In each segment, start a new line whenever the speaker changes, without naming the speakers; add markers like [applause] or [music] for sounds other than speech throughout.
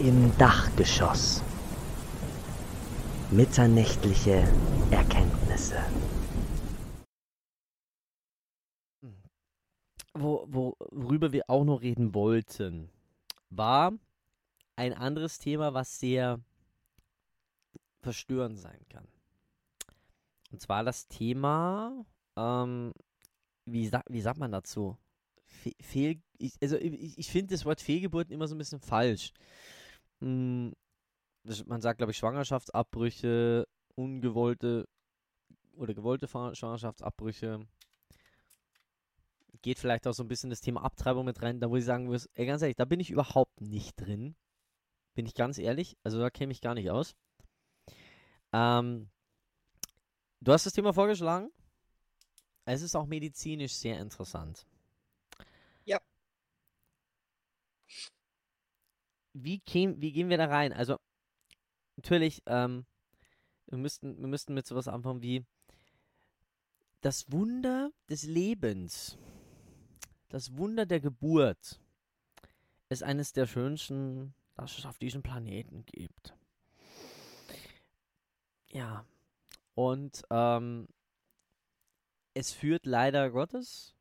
Im Dachgeschoss. Mitternächtliche Erkenntnisse.
Wo, wo, worüber wir auch noch reden wollten, war ein anderes Thema, was sehr verstörend sein kann. Und zwar das Thema, ähm, wie, sa wie sagt man dazu? Fe Fehl ich, also ich, ich finde das Wort Fehlgeburten immer so ein bisschen falsch. Hm, das, man sagt, glaube ich, Schwangerschaftsabbrüche, ungewollte oder gewollte Schwangerschaftsabbrüche. Geht vielleicht auch so ein bisschen das Thema Abtreibung mit rein, da wo ich sagen muss, ey, ganz ehrlich, da bin ich überhaupt nicht drin. Bin ich ganz ehrlich. Also da käme ich gar nicht aus. Ähm, du hast das Thema vorgeschlagen. Es ist auch medizinisch sehr interessant.
Ja.
Wie, käm, wie gehen wir da rein? Also, natürlich, ähm, wir müssten, wir müssten mit sowas anfangen wie das Wunder des Lebens, das Wunder der Geburt ist eines der schönsten, das es auf diesem Planeten gibt. Ja, und ähm, es führt leider Gottes,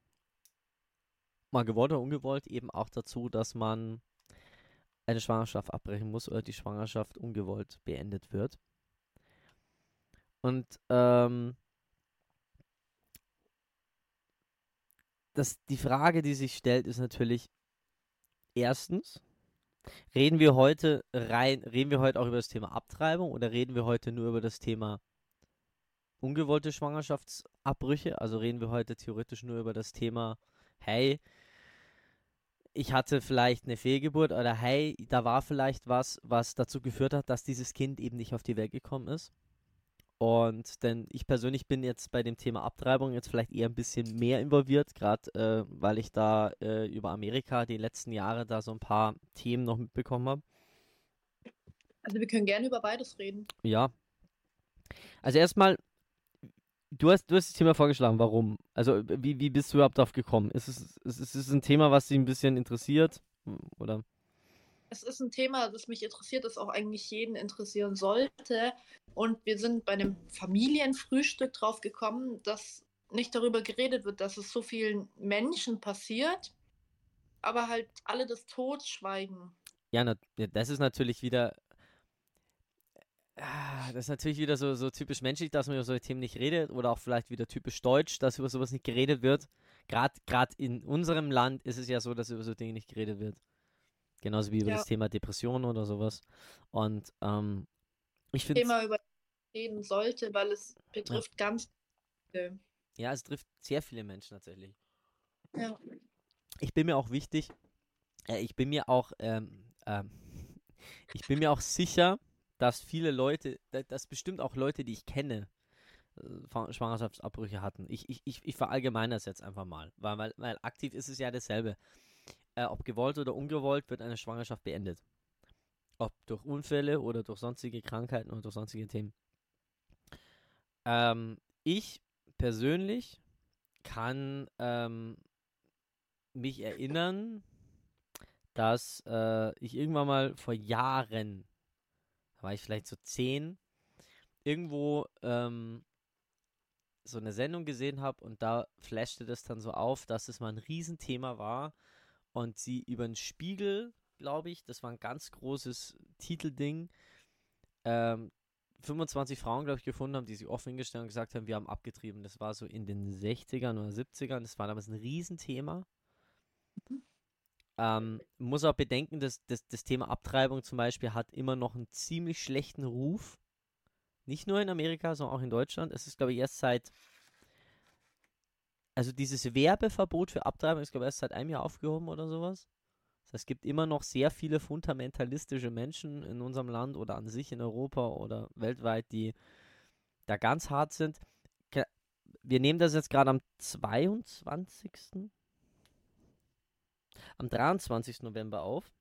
mal gewollt oder ungewollt, eben auch dazu, dass man eine Schwangerschaft abbrechen muss oder die Schwangerschaft ungewollt beendet wird. Und ähm, das, die Frage, die sich stellt, ist natürlich erstens, reden wir heute rein, reden wir heute auch über das Thema Abtreibung oder reden wir heute nur über das Thema ungewollte Schwangerschaftsabbrüche. Also reden wir heute theoretisch nur über das Thema, hey, ich hatte vielleicht eine Fehlgeburt oder hey, da war vielleicht was, was dazu geführt hat, dass dieses Kind eben nicht auf die Welt gekommen ist. Und denn ich persönlich bin jetzt bei dem Thema Abtreibung jetzt vielleicht eher ein bisschen mehr involviert, gerade äh, weil ich da äh, über Amerika die letzten Jahre da so ein paar Themen noch mitbekommen habe.
Also wir können gerne über beides reden.
Ja. Also erstmal, Du hast, du hast das Thema vorgeschlagen, warum? Also, wie, wie bist du überhaupt darauf gekommen? Ist es, ist, ist es ein Thema, was dich ein bisschen interessiert? Oder?
Es ist ein Thema, das mich interessiert, das auch eigentlich jeden interessieren sollte. Und wir sind bei einem Familienfrühstück drauf gekommen, dass nicht darüber geredet wird, dass es so vielen Menschen passiert, aber halt alle das Tod schweigen.
Ja, das ist natürlich wieder Ah, das ist natürlich wieder so, so typisch menschlich, dass man über solche Themen nicht redet oder auch vielleicht wieder typisch deutsch, dass über sowas nicht geredet wird. Gerade in unserem Land ist es ja so, dass über so Dinge nicht geredet wird. Genauso wie über ja. das Thema Depressionen oder sowas. Und ähm, ich finde.
Thema über reden sollte, weil es betrifft ja. ganz viele.
Ja, es trifft sehr viele Menschen tatsächlich.
Ja.
Ich bin mir auch wichtig, äh, ich bin mir auch, ähm, ähm, [laughs] ich bin mir auch sicher, dass viele Leute, dass bestimmt auch Leute, die ich kenne, äh, Schwangerschaftsabbrüche hatten. Ich, ich, ich, verallgemeine das jetzt einfach mal, weil, weil, weil aktiv ist es ja dasselbe. Äh, ob gewollt oder ungewollt wird eine Schwangerschaft beendet. Ob durch Unfälle oder durch sonstige Krankheiten oder durch sonstige Themen. Ähm, ich persönlich kann ähm, mich erinnern, dass äh, ich irgendwann mal vor Jahren war ich vielleicht so zehn, irgendwo ähm, so eine Sendung gesehen habe und da flashte das dann so auf, dass es mal ein Riesenthema war und sie über den Spiegel, glaube ich, das war ein ganz großes Titelding, ähm, 25 Frauen, glaube ich, gefunden haben, die sich offen hingestellt und gesagt haben, wir haben abgetrieben. Das war so in den 60ern oder 70ern. Das war damals ein Riesenthema. Ähm, muss auch bedenken, dass, dass das Thema Abtreibung zum Beispiel hat immer noch einen ziemlich schlechten Ruf. Nicht nur in Amerika, sondern auch in Deutschland. Es ist, glaube ich, erst seit. Also dieses Werbeverbot für Abtreibung ist, glaube ich, erst seit einem Jahr aufgehoben oder sowas. Das heißt, es gibt immer noch sehr viele fundamentalistische Menschen in unserem Land oder an sich in Europa oder weltweit, die da ganz hart sind. Wir nehmen das jetzt gerade am 22 am 23. November auf.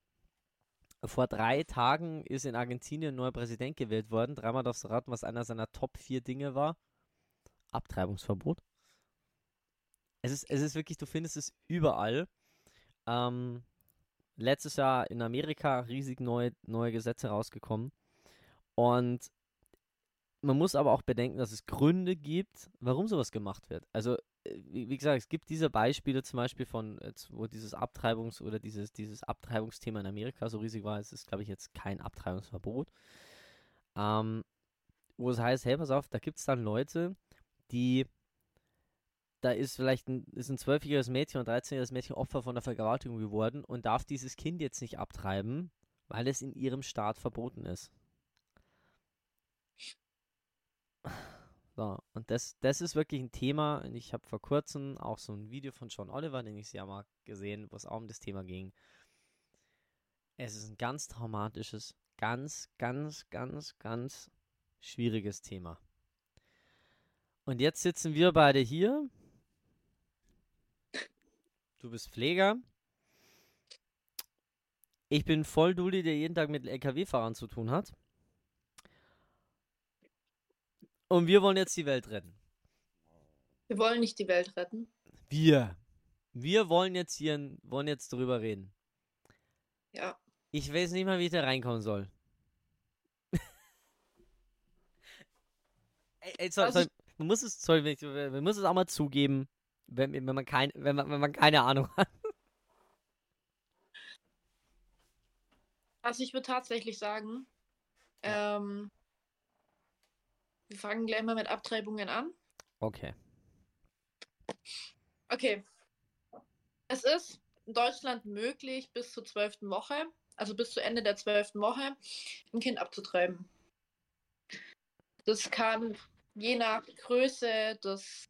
Vor drei Tagen ist in Argentinien ein neuer Präsident gewählt worden. Dreimal darfst du raten, was einer seiner Top 4 Dinge war. Abtreibungsverbot. Es ist, es ist wirklich, du findest es überall. Ähm, letztes Jahr in Amerika riesig neue, neue Gesetze rausgekommen. Und man muss aber auch bedenken, dass es Gründe gibt, warum sowas gemacht wird. Also, wie, gesagt, es gibt diese Beispiele zum Beispiel von, wo dieses Abtreibungs- oder dieses, dieses Abtreibungsthema in Amerika so riesig war. Es ist, glaube ich, jetzt kein Abtreibungsverbot. Ähm, wo es heißt, hey, pass auf, da gibt es dann Leute, die da ist vielleicht ein, ist ein zwölfjähriges Mädchen und 13-jähriges Mädchen Opfer von einer Vergewaltigung geworden und darf dieses Kind jetzt nicht abtreiben, weil es in ihrem Staat verboten ist. So, und das, das ist wirklich ein Thema. Ich habe vor kurzem auch so ein Video von John Oliver, den ich sehr mag, gesehen, wo es auch um das Thema ging. Es ist ein ganz traumatisches, ganz, ganz, ganz, ganz schwieriges Thema. Und jetzt sitzen wir beide hier. Du bist Pfleger. Ich bin voll Dulli, der jeden Tag mit LKW-Fahrern zu tun hat. Und wir wollen jetzt die Welt retten.
Wir wollen nicht die Welt retten.
Wir. Wir wollen jetzt hier wollen jetzt drüber reden.
Ja.
Ich weiß nicht mal, wie ich da reinkommen soll. [laughs] ey, ey, sorry,
Also
sorry, man muss es, sorry, man muss es auch mal zugeben, wenn, wenn, man, kein, wenn, man, wenn man keine Ahnung hat.
Also ich würde tatsächlich sagen, ähm, wir fangen gleich mal mit Abtreibungen an.
Okay.
Okay. Es ist in Deutschland möglich, bis zur zwölften Woche, also bis zu Ende der zwölften Woche, ein Kind abzutreiben. Das kann je nach Größe des,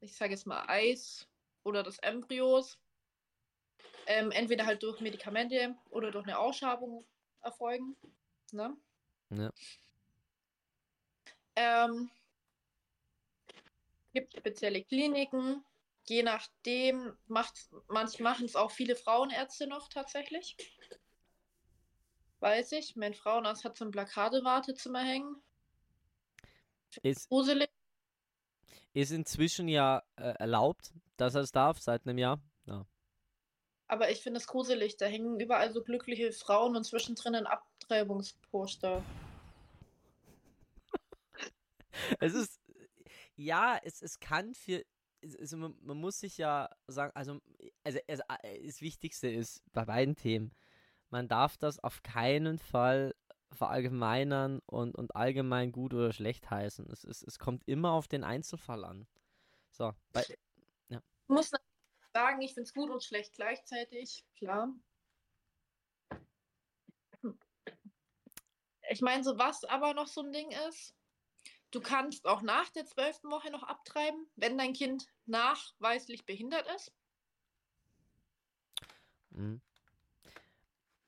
ich sage jetzt mal, Eis oder des Embryos, ähm, entweder halt durch Medikamente oder durch eine Ausschabung erfolgen. Ne?
Ja.
Ähm, gibt spezielle Kliniken. Je nachdem macht manch machen es auch viele Frauenärzte noch tatsächlich. Weiß ich. Mein Frauenarzt hat so ein Plakate-Wartezimmer hängen.
Ist,
Gruselig.
ist inzwischen ja äh, erlaubt, dass er es darf, seit einem Jahr. Ja.
Aber ich finde es gruselig. Da hängen überall so glückliche Frauen und zwischendrin ein Abtreibungsposter.
Es ist, ja, es, es kann für, also man, man muss sich ja sagen, also, also, also das Wichtigste ist bei beiden Themen, man darf das auf keinen Fall verallgemeinern und, und allgemein gut oder schlecht heißen. Es, es, es kommt immer auf den Einzelfall an. So, bei,
Ich muss sagen, ich finde es gut und schlecht gleichzeitig. Klar. Ich meine, so was aber noch so ein Ding ist, du kannst auch nach der zwölften Woche noch abtreiben, wenn dein Kind nachweislich behindert ist.
Mhm.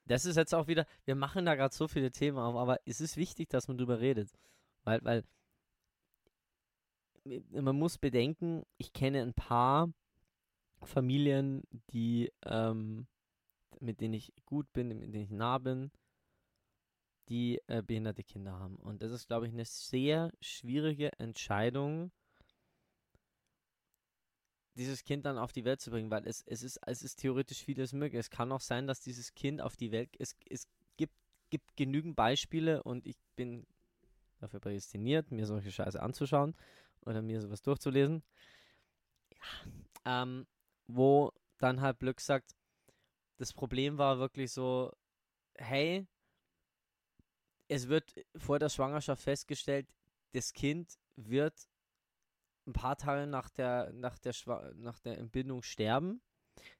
Das ist jetzt auch wieder, wir machen da gerade so viele Themen auf, aber es ist wichtig, dass man drüber redet. Weil, weil man muss bedenken, ich kenne ein paar Familien, die, ähm, mit denen ich gut bin, mit denen ich nah bin, die äh, behinderte Kinder haben. Und das ist, glaube ich, eine sehr schwierige Entscheidung, dieses Kind dann auf die Welt zu bringen, weil es, es, ist, es ist theoretisch vieles möglich. Es kann auch sein, dass dieses Kind auf die Welt, es, es gibt, gibt genügend Beispiele und ich bin dafür prädestiniert, mir solche Scheiße anzuschauen oder mir sowas durchzulesen, ja, ähm, wo dann halt Glück sagt, das Problem war wirklich so, hey, es wird vor der Schwangerschaft festgestellt, das Kind wird ein paar Tage nach der, nach der, nach der Entbindung sterben.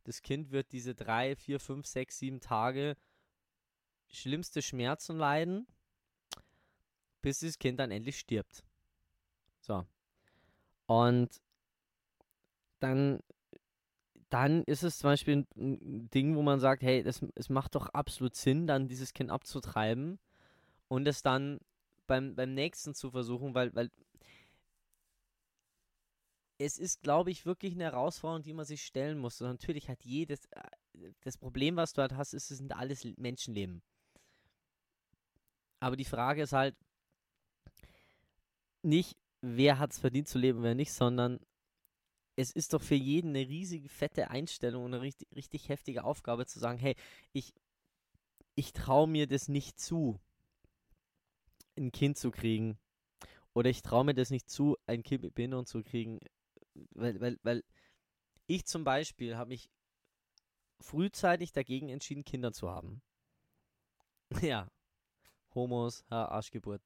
Das Kind wird diese drei, vier, fünf, sechs, sieben Tage schlimmste Schmerzen leiden, bis das Kind dann endlich stirbt. So. Und dann, dann ist es zum Beispiel ein, Ding, wo man sagt, hey, das, es macht doch absolut Sinn, dann dieses Kind abzutreiben und es dann beim, beim nächsten zu versuchen, weil, weil es ist, glaube ich, wirklich eine Herausforderung, die man sich stellen muss. Und natürlich hat jedes, äh, das Problem, was du halt hast, ist, es sind alles Menschenleben. Aber die Frage ist halt nicht, wer hat es verdient zu leben, wer nicht, sondern es ist doch für jeden eine riesige, fette Einstellung und eine richtig, richtig heftige Aufgabe zu sagen, hey, ich, ich traue mir das nicht zu, ein Kind zu kriegen. Oder ich traue mir das nicht zu, ein Kind mit Behinderung zu kriegen. Weil, weil, weil ich zum Beispiel habe mich frühzeitig dagegen entschieden, Kinder zu haben. [laughs] Ja. Homos, ha, Arschgeburt.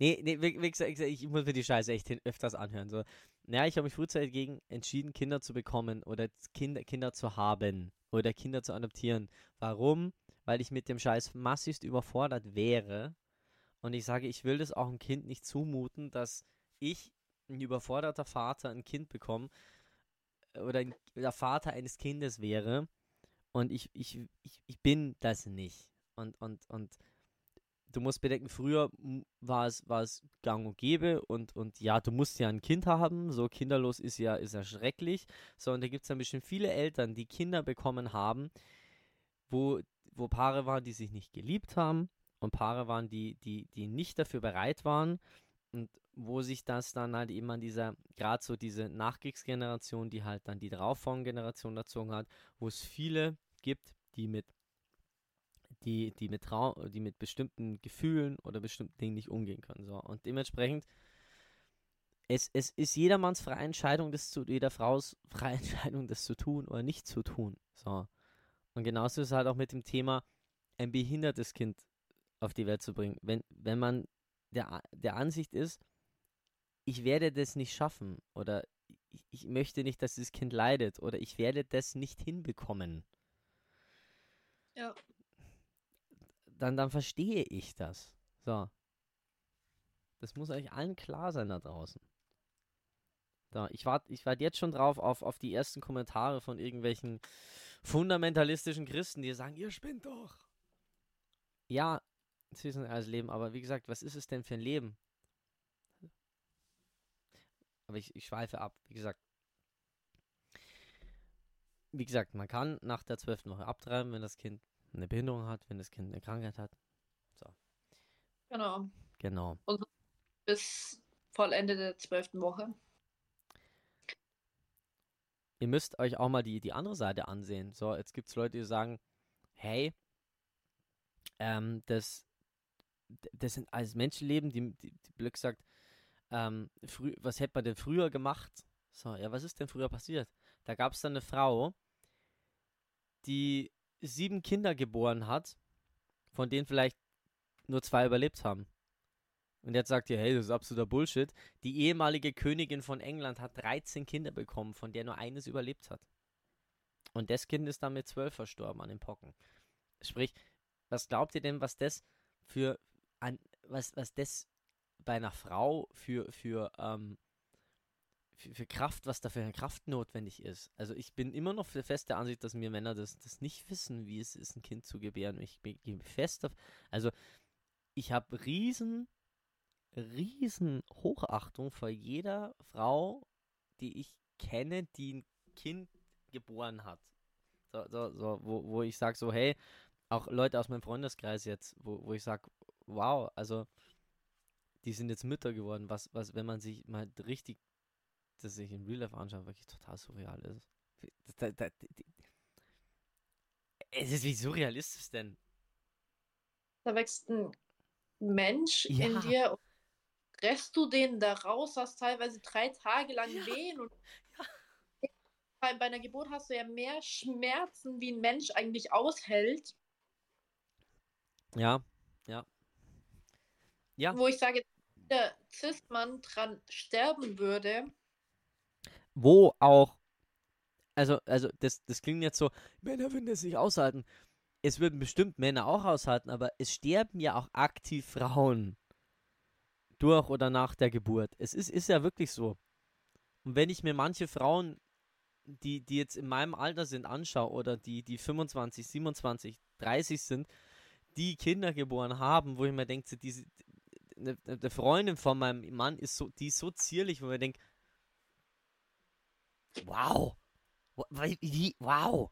Nee, nee, wie, gesagt, ich muss mir die Scheiße echt öfters anhören. So. Ja, ich habe mich frühzeitig dagegen entschieden, Kinder zu bekommen oder Kinder, Kinder zu haben oder Kinder zu adoptieren. Warum? Weil ich mit dem Scheiß massivst überfordert wäre. Und ich sage, ich will das auch einem Kind nicht zumuten, dass ich, ein überforderter Vater, ein Kind bekomme oder ein, der Vater eines Kindes wäre. Und ich, ich, ich, ich bin das nicht. Und, und, und du musst bedenken, früher war es, war es gang und gäbe und, und ja, du musst ja ein Kind haben, so kinderlos ist ja, ist ja schrecklich. So, und da gibt es dann bestimmt viele Eltern, die Kinder bekommen haben, wo, wo Paare waren, die sich nicht geliebt haben und Paare waren, die, die, die nicht dafür bereit waren und wo sich das dann halt eben an dieser, gerade so diese Nachkriegsgeneration, die halt dann die darauffolgende Generation erzogen hat, wo es viele gibt, die mit die, die mit Trau die mit bestimmten Gefühlen oder bestimmten Dingen nicht umgehen können. So. Und dementsprechend, es, es ist jedermanns freie Entscheidung, das zu, jeder Frau's freie [laughs] Entscheidung, das zu tun oder nicht zu tun. So. Und genauso ist es halt auch mit dem Thema, ein behindertes Kind auf die Welt zu bringen. Wenn, wenn man der, der Ansicht ist, ich werde das nicht schaffen oder ich, ich möchte nicht, dass dieses Kind leidet oder ich werde das nicht hinbekommen.
Ja.
Dann, dann verstehe ich das. So. Das muss euch allen klar sein da draußen. So, ich warte ich wart jetzt schon drauf auf, auf die ersten Kommentare von irgendwelchen fundamentalistischen Christen, die sagen, ihr spinnt doch. Ja, es ist ein alles Leben, aber wie gesagt, was ist es denn für ein Leben? Aber ich, ich schweife ab, wie gesagt. Wie gesagt, man kann nach der zwölften Woche abtreiben, wenn das Kind eine Behinderung hat, wenn das Kind eine Krankheit hat.
Genau.
Genau.
Bis Vollende der zwölften Woche.
Ihr müsst euch auch mal die, die andere Seite ansehen. So, jetzt gibt es Leute, die sagen, hey, ähm, das, das sind alles Menschenleben, die, die, die Glück sagt, ähm, früh, was hätte man denn früher gemacht? So, ja, was ist denn früher passiert? Da gab es dann eine Frau, die sieben Kinder geboren hat, von denen vielleicht nur zwei überlebt haben. Und jetzt sagt ihr, hey, das ist absoluter Bullshit. Die ehemalige Königin von England hat 13 Kinder bekommen, von der nur eines überlebt hat. Und das Kind ist dann mit 12 verstorben an den Pocken. Sprich, was glaubt ihr denn, was das für an, was, was das bei einer Frau für, für, ähm, für, für Kraft, was da für eine Kraft notwendig ist. Also ich bin immer noch fest der Ansicht, dass wir Männer das, das nicht wissen, wie es ist, ein Kind zu gebären. Ich bin fest auf, also ich habe riesen, riesen Hochachtung vor jeder Frau, die ich kenne, die ein Kind geboren hat. So, so, so wo, wo ich sage so, hey, auch Leute aus meinem Freundeskreis jetzt, wo, wo ich sage, wow, also die sind jetzt Mütter geworden, was, was, wenn man sich mal richtig das sich in Real Life anschaut, wirklich total surreal ist. Da, da, die, es ist wie surreal ist es denn?
Da wächst ein Mensch
Ja.
in dir presst du den da raus, hast teilweise drei Tage lang
Ja.
Wehen und bei, bei einer Geburt hast du ja mehr Schmerzen, wie ein Mensch eigentlich aushält,
Ja, ja. Ja,
wo ich sage, der Cis-Mann dran sterben würde.
wo auch, also, also das, das klingt jetzt so, Männer würden das nicht aushalten. Es würden bestimmt Männer auch aushalten, aber es sterben ja auch aktiv Frauen durch oder nach der Geburt. Es ist, ist ja wirklich so. Und wenn ich mir manche Frauen, die, die jetzt in meinem Alter sind, anschaue oder die, die 25, 27, 30 sind, die Kinder geboren haben, wo ich mir denke, diese, eine, eine Freundin von meinem Mann ist so, die ist so zierlich, wo ich mir denke, wow, wow.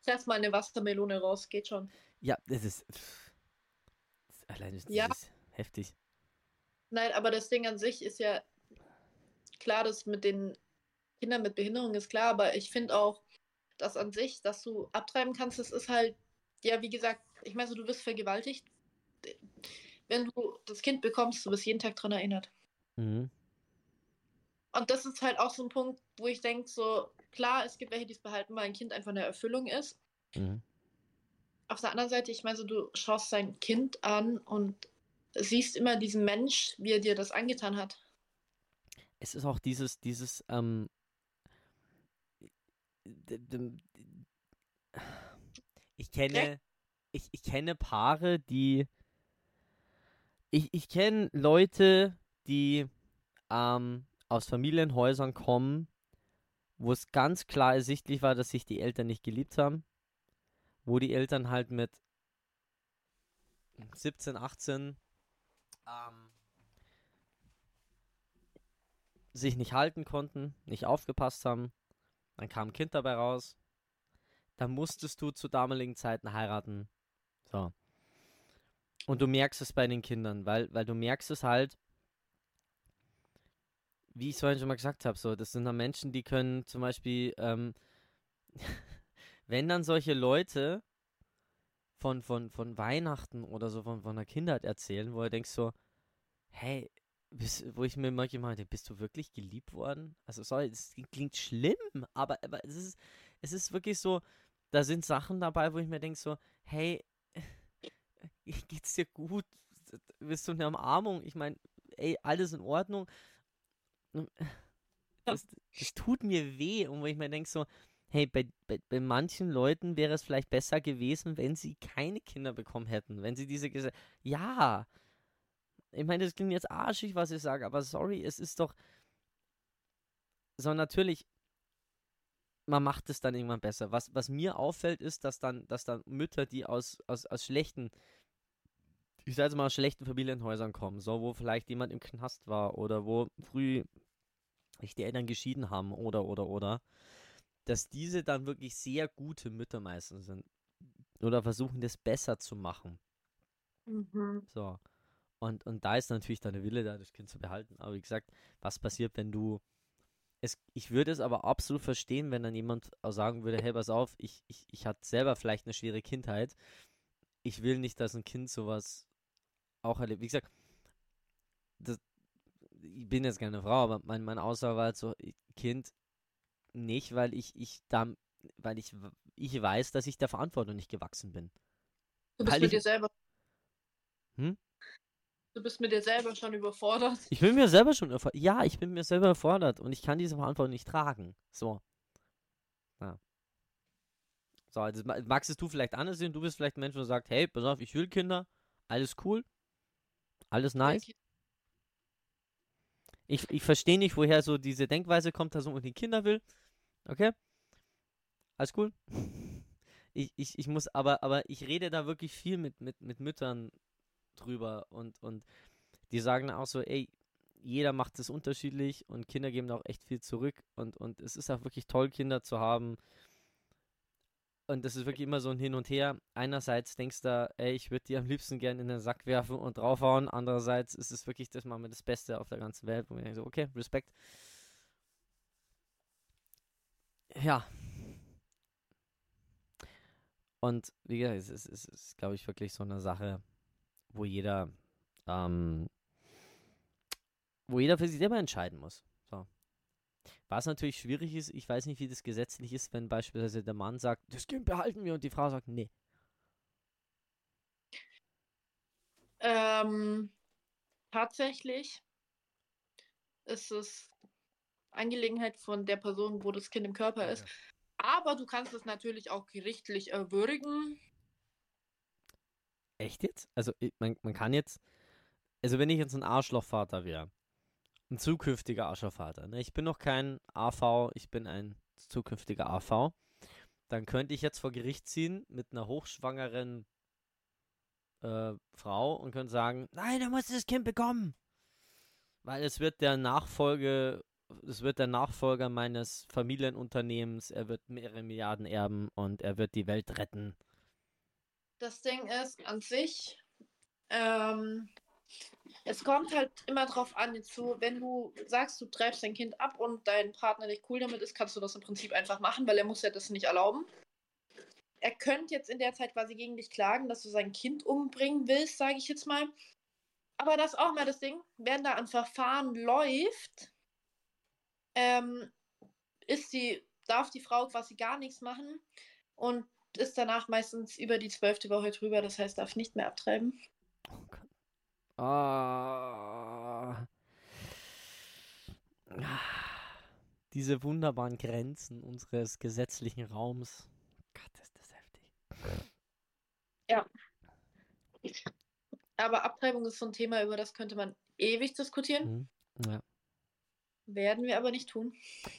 Setz mal eine Wassermelone raus, geht schon.
Ja, das ist, das, allein ist, das
Ja.
ist heftig.
Nein, aber das Ding an sich ist ja, klar, das mit den Kindern mit Behinderung ist klar, aber ich finde auch, dass an sich, dass du abtreiben kannst, das ist halt, ja, wie gesagt, ich meine, so, du wirst vergewaltigt. Wenn du das Kind bekommst, du wirst jeden Tag daran erinnert.
Mhm.
Und das ist halt auch so ein Punkt, wo ich denke, so, klar, es gibt welche, die es behalten, weil ein Kind einfach eine Erfüllung ist.
Mhm.
Auf der anderen Seite, ich meine, so, du schaust dein Kind an und siehst immer diesen Mensch, wie er dir das angetan hat.
Es ist auch dieses, dieses, ähm, ich kenne, ich, ich kenne Paare, die, ich, ich kenne Leute, die ähm, aus Familienhäusern kommen, wo es ganz klar ersichtlich war, dass sich die Eltern nicht geliebt haben, wo die Eltern halt mit 17, 18 ähm, sich nicht halten konnten, nicht aufgepasst haben, dann kam ein Kind dabei raus, dann musstest du zu damaligen Zeiten heiraten. So. Und du merkst es bei den Kindern, weil, weil du merkst es halt, wie ich es vorhin schon mal gesagt habe, so, das sind dann Menschen, die können zum Beispiel, ähm, [laughs] wenn dann solche Leute von, von, von Weihnachten oder so von, von der Kindheit erzählen, wo du denkst so, hey, bist, wo ich mir manchmal meinte, bist du wirklich geliebt worden? Also sorry, es klingt schlimm, aber, aber es ist, es ist wirklich so, da sind Sachen dabei, wo ich mir denke so, hey, [laughs] geht's dir gut? Bist du eine Umarmung? Ich meine, ey, alles in Ordnung. Das, das tut mir weh und wo ich mir denke so, hey, bei, bei, bei manchen Leuten wäre es vielleicht besser gewesen, wenn sie keine Kinder bekommen hätten, wenn sie diese Gese ja, ich meine, das klingt jetzt arschig, was ich sage, aber sorry, es ist doch so natürlich, man macht es dann irgendwann besser. Was, was mir auffällt, ist, dass dann, dass dann Mütter, die aus, aus, aus schlechten, ich sage jetzt mal, aus schlechten Familienhäusern kommen, so wo vielleicht jemand im Knast war oder wo früh sich die Eltern geschieden haben oder oder oder, dass diese dann wirklich sehr gute Mütter meistens sind oder versuchen das besser zu machen.
Mhm.
So. Und, und da ist natürlich deine Wille da, das Kind zu behalten. Aber wie gesagt, was passiert, wenn du. Es, ich würde es aber absolut verstehen, wenn dann jemand auch sagen würde, hey, pass auf, ich, ich, ich hatte selber vielleicht eine schwere Kindheit. Ich will nicht, dass ein Kind sowas auch erlebt. Wie gesagt, das, ich bin jetzt keine Frau, aber mein, meine Aussage war halt so, Kind nicht, weil ich, ich da, weil ich, ich weiß, dass ich der Verantwortung nicht gewachsen bin.
Du bist
Weil
mit
ich-
dir selber.
Hm?
Du bist mit dir selber schon überfordert.
Ich bin mir selber schon erfordert. Ja, ich bin mir selber erfordert und ich kann diese Verantwortung nicht tragen. So. Ja. So, also ma- magst es du vielleicht anders sehen? Du bist vielleicht ein Mensch, der sagt, hey, pass auf, ich will Kinder. Alles cool. Alles nice. Ich, ich verstehe nicht, woher so diese Denkweise kommt, dass man unbedingt Kinder will. Okay? Alles cool. [laughs] Ich, ich, ich muss, aber, aber ich rede da wirklich viel mit, mit, mit Müttern drüber und, und die sagen auch so, ey, jeder macht es unterschiedlich und Kinder geben auch echt viel zurück und, und es ist auch wirklich toll, Kinder zu haben. Und das ist wirklich immer so ein Hin und Her. Einerseits denkst du, ey, ich würde die am liebsten gerne in den Sack werfen und draufhauen. Andererseits ist es wirklich das mal mit das Beste auf der ganzen Welt, wo ich denke so, okay, Respekt. Ja. Und wie gesagt, es ist, es ist glaube ich, wirklich so eine Sache, wo jeder, ähm, wo jeder für sich selber entscheiden muss. So. Was natürlich schwierig ist, ich weiß nicht, wie das gesetzlich ist, wenn beispielsweise der Mann sagt, das Kind behalten wir und die Frau sagt, nee.
Ähm, tatsächlich ist es Angelegenheit von der Person, wo das Kind im Körper ist. Aber du kannst es natürlich auch gerichtlich erwürgen.
Echt jetzt? Also man, man kann jetzt, also wenn ich jetzt ein Arschlochvater wäre, ein zukünftiger Arschlochvater, ne? ich bin noch kein AV, ich bin ein zukünftiger AV, dann könnte ich jetzt vor Gericht ziehen mit einer hochschwangeren äh, Frau und könnte sagen, nein, du musst das Kind bekommen. Weil es wird der Nachfolge, es wird der Nachfolger meines Familienunternehmens, er wird mehrere Milliarden erben und er wird die Welt retten.
Das Ding ist an sich, ähm, Es kommt halt immer drauf an, so, wenn du sagst, du treibst dein Kind ab und dein Partner nicht cool damit ist, kannst du das im Prinzip einfach machen, weil er muss ja das nicht erlauben. Er könnte jetzt in der Zeit quasi gegen dich klagen, dass du sein Kind umbringen willst, sage ich jetzt mal. Aber das ist auch mal das Ding, wenn da ein Verfahren läuft, ähm, ist die, darf die Frau quasi gar nichts machen und ist danach meistens über die zwölfte Woche drüber, das heißt, darf nicht mehr abtreiben.
Ah. Diese wunderbaren Grenzen unseres gesetzlichen Raums. Gott, ist das heftig.
Ja. Aber Abtreibung ist so ein Thema, über das könnte man ewig diskutieren.
Mhm. Ja.
Werden wir aber nicht tun.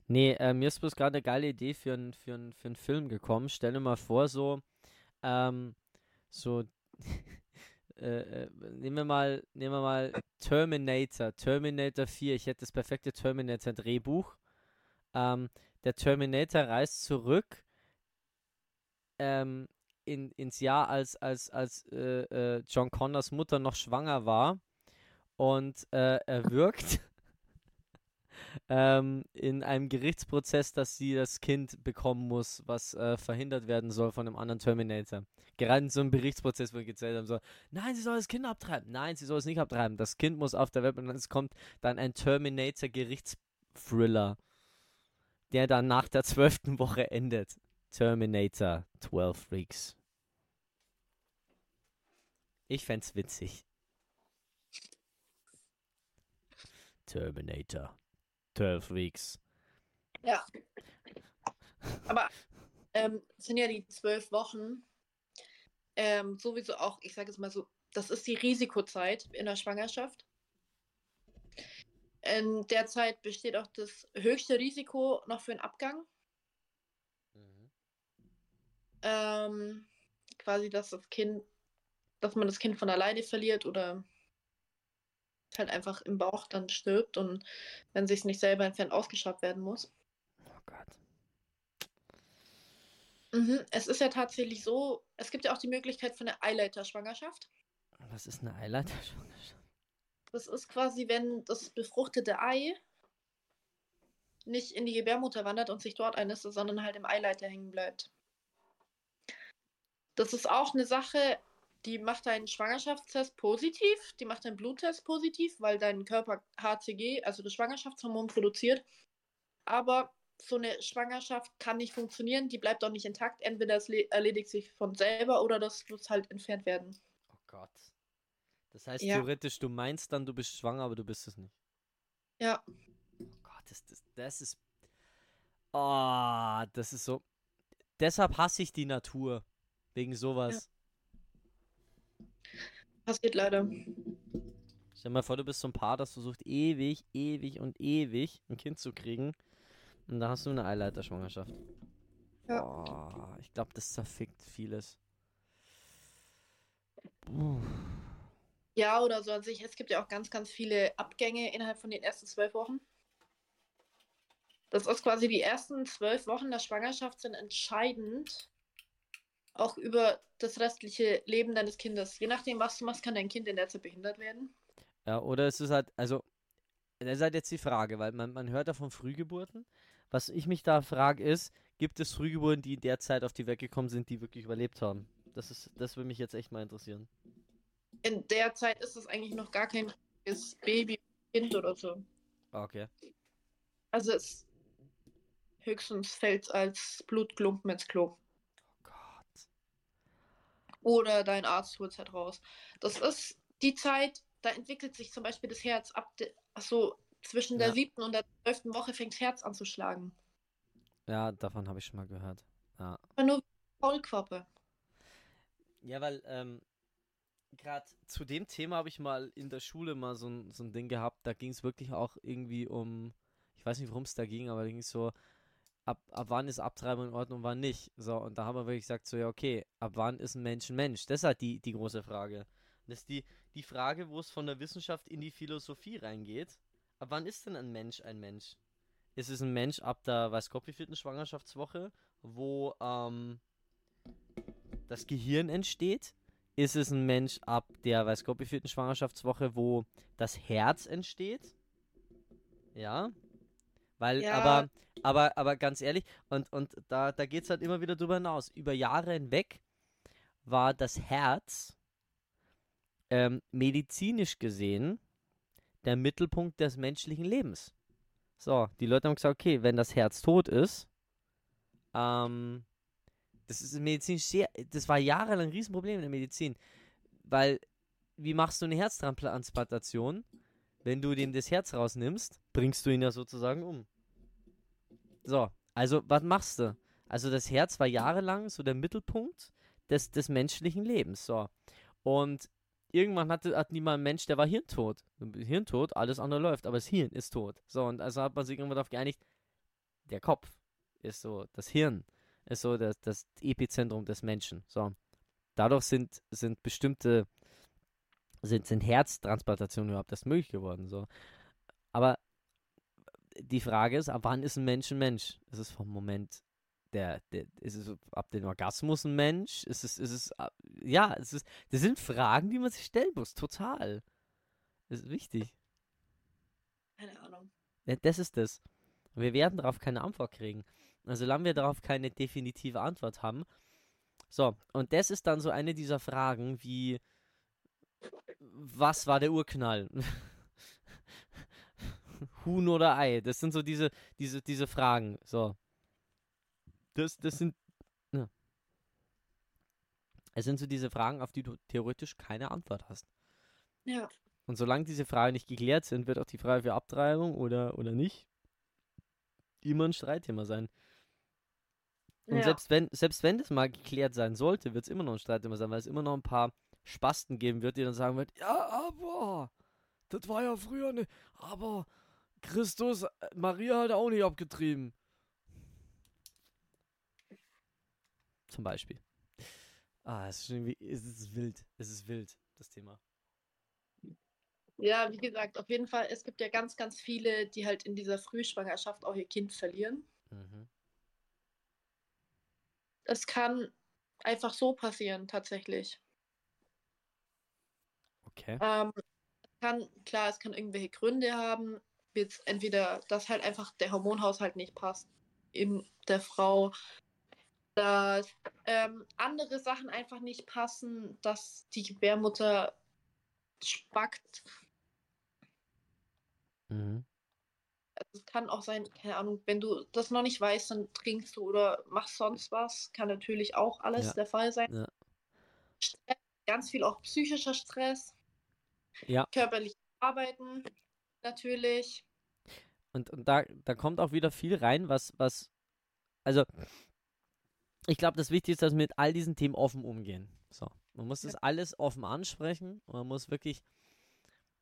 Nee, äh, mir ist bloß gerade eine geile Idee für einen für für n Film gekommen. Stell dir mal vor, so, ähm, so, [laughs] äh, äh, nehmen wir mal, nehmen wir mal Terminator, Terminator 4. Ich hätte das perfekte Terminator-Drehbuch. Ähm, der Terminator reist zurück ähm, in, ins Jahr, als, als, als äh, äh, John Connors Mutter noch schwanger war und äh, er wirkt ähm, in einem Gerichtsprozess, dass sie das Kind bekommen muss, was äh, verhindert werden soll von einem anderen Terminator. Gerade in so einem Gerichtsprozess, wo wir gezählt haben, so, nein, sie soll das Kind abtreiben, nein, sie soll es nicht abtreiben, das Kind muss auf der Welt und es kommt dann ein Terminator-Gerichtsthriller, der dann nach der zwölften Woche endet. Terminator 12 Weeks. Ich fänd's witzig. Terminator 12 Weeks.
Ja. Aber ähm, es sind ja die zwölf Wochen ähm, sowieso auch, ich sage es mal so, das ist die Risikozeit in der Schwangerschaft. In der Zeit besteht auch das höchste Risiko noch für einen Abgang. Ähm, quasi, dass das Kind, dass man das Kind von alleine verliert oder halt einfach im Bauch dann stirbt und wenn sich nicht selber entfernt ausgeschabt werden muss.
Oh Gott.
Mhm. Es ist ja tatsächlich so, es gibt ja auch die Möglichkeit von der Eileiterschwangerschaft.
Was ist eine Eileiterschwangerschaft?
Das ist quasi, wenn das befruchtete Ei nicht in die Gebärmutter wandert und sich dort einnistet, sondern halt im Eileiter hängen bleibt. Das ist auch eine Sache, die macht deinen Schwangerschaftstest positiv, die macht deinen Bluttest positiv, weil dein Körper HCG, also das Schwangerschaftshormon, produziert. Aber so eine Schwangerschaft kann nicht funktionieren, die bleibt auch nicht intakt. Entweder es le- erledigt sich von selber oder das muss halt entfernt werden.
Oh Gott. Das heißt
Ja.
theoretisch, du meinst dann, du bist schwanger, aber du bist es nicht.
Ja.
Oh Gott, das, das, das ist. Oh, das ist so. Deshalb hasse ich die Natur. Wegen sowas.
Passiert leider.
Stell dir mal vor, du bist so ein Paar, das versucht ewig, ewig und ewig ein Kind zu kriegen. Und da hast du eine Eileiterschwangerschaft.
Ja.
Oh, ich glaube, das zerfickt vieles. Puh.
Ja, oder so an sich. Es gibt ja auch ganz, ganz viele Abgänge innerhalb von den ersten zwölf Wochen. Das ist quasi die ersten zwölf Wochen der Schwangerschaft sind entscheidend auch über das restliche Leben deines Kindes. Je nachdem, was du machst, kann dein Kind in der Zeit behindert werden.
Ja, oder es ist halt, also, das ist halt jetzt die Frage, weil man, man hört ja von Frühgeburten. Was ich mich da frage ist, gibt es Frühgeburten, die in der Zeit auf die Welt gekommen sind, die wirklich überlebt haben? Das ist, das würde mich jetzt echt mal interessieren.
In der Zeit ist es eigentlich noch gar kein richtiges Baby, Kind oder so.
Ah, Okay.
Also es höchstens fällt als Blutklumpen ins Klo. Oder dein Arzt holt es halt raus. Das ist die Zeit, da entwickelt sich zum Beispiel das Herz ab, de, achso, zwischen der
Ja.
siebten und der zwölften Woche fängt das Herz an zu schlagen.
Ja, davon habe ich schon mal gehört. Ja.
Aber nur Faulquappe.
Ja, weil, ähm, gerade zu dem Thema habe ich mal in der Schule mal so ein, so ein Ding gehabt, da ging es wirklich auch irgendwie um, ich weiß nicht, worum es da ging, aber da ging es so, ab, ab wann ist Abtreibung in Ordnung, wann nicht. So, und da haben wir wirklich gesagt, so, ja, okay, ab wann ist ein Mensch ein Mensch? Das ist halt die, die große Frage. Das ist die, die Frage, wo es von der Wissenschaft in die Philosophie reingeht. Ab wann ist denn ein Mensch ein Mensch? Ist es ein Mensch ab der, weiß Gott, wie vierten Schwangerschaftswoche, wo, ähm, das Gehirn entsteht? ist es ein Mensch ab der, weiß Gott, wie vierten Schwangerschaftswoche, wo das Herz entsteht. Ja. Weil,
Ja.
aber, aber, aber ganz ehrlich, und, und da, da geht es halt immer wieder drüber hinaus. Über Jahre hinweg war das Herz ähm, medizinisch gesehen der Mittelpunkt des menschlichen Lebens. So, die Leute haben gesagt, okay, wenn das Herz tot ist, ähm, das ist medizinisch sehr, das war jahrelang ein Riesenproblem in der Medizin, weil wie machst du eine Herztransplantation? Wenn du dem das Herz rausnimmst, bringst du ihn ja sozusagen um. So, also was machst du? Also das Herz war jahrelang so der Mittelpunkt des, des menschlichen Lebens. So. Und irgendwann hatte, hat niemand einen Mensch, der war hirntot. Hirntot, alles andere läuft, aber das Hirn ist tot. So, und also hat man sich irgendwann darauf geeinigt, der Kopf ist so, das Hirn ist so das, das Epizentrum des Menschen. So. Dadurch sind, sind bestimmte, sind, sind Herztransplantationen überhaupt erst möglich geworden. So. Aber die Frage ist, ab wann ist ein Mensch ein Mensch? Ist es vom Moment der, der ist es ab dem Orgasmus ein Mensch? Ist es, ist es, ja, es ist, das sind Fragen, die man sich stellen muss, total. Das ist wichtig.
Keine Ahnung.
Ja, das ist das. Und wir werden darauf keine Antwort kriegen. Also solange wir darauf keine definitive Antwort haben. So, und das ist dann so eine dieser Fragen wie, was war der Urknall? [laughs] Huhn oder Ei? Das sind so diese, diese, diese Fragen. So. Das, das sind. Ja. Es sind so diese Fragen, auf die du theoretisch keine Antwort hast.
Ja.
Und solange diese Fragen nicht geklärt sind, wird auch die Frage für Abtreibung oder, oder nicht immer ein Streitthema sein. Und
ja.
selbst wenn, selbst wenn das mal geklärt sein sollte, wird es immer noch ein Streitthema sein, weil es immer noch ein paar Spasten geben wird, die dann sagen wird, ja, aber, das war ja früher ne, aber Christus, äh, Maria hat auch nicht abgetrieben. Zum Beispiel. Ah, es ist, irgendwie, es ist wild, es ist wild, das Thema.
ja, wie gesagt, auf jeden Fall, es gibt ja ganz, ganz viele, die halt in dieser Frühschwangerschaft auch ihr Kind verlieren.
Mhm.
Es kann einfach so passieren, tatsächlich.
Okay.
Ähm, kann, klar, es kann irgendwelche Gründe haben. Jetzt entweder, dass halt einfach der Hormonhaushalt nicht passt in der Frau, dass ähm, andere Sachen einfach nicht passen, dass die Gebärmutter spackt.
Mhm.
Also es kann auch sein, keine Ahnung, wenn du das noch nicht weißt, dann trinkst du oder machst sonst was. Kann natürlich auch alles
Ja.
der Fall sein.
Ja.
Stress, ganz viel auch psychischer Stress.
Ja.
Körperlich arbeiten, natürlich.
Und, und da, da kommt auch wieder viel rein, was, was, also, ich glaube, das Wichtigste ist, dass wir mit all diesen Themen offen umgehen. So, man muss das alles offen ansprechen und man muss wirklich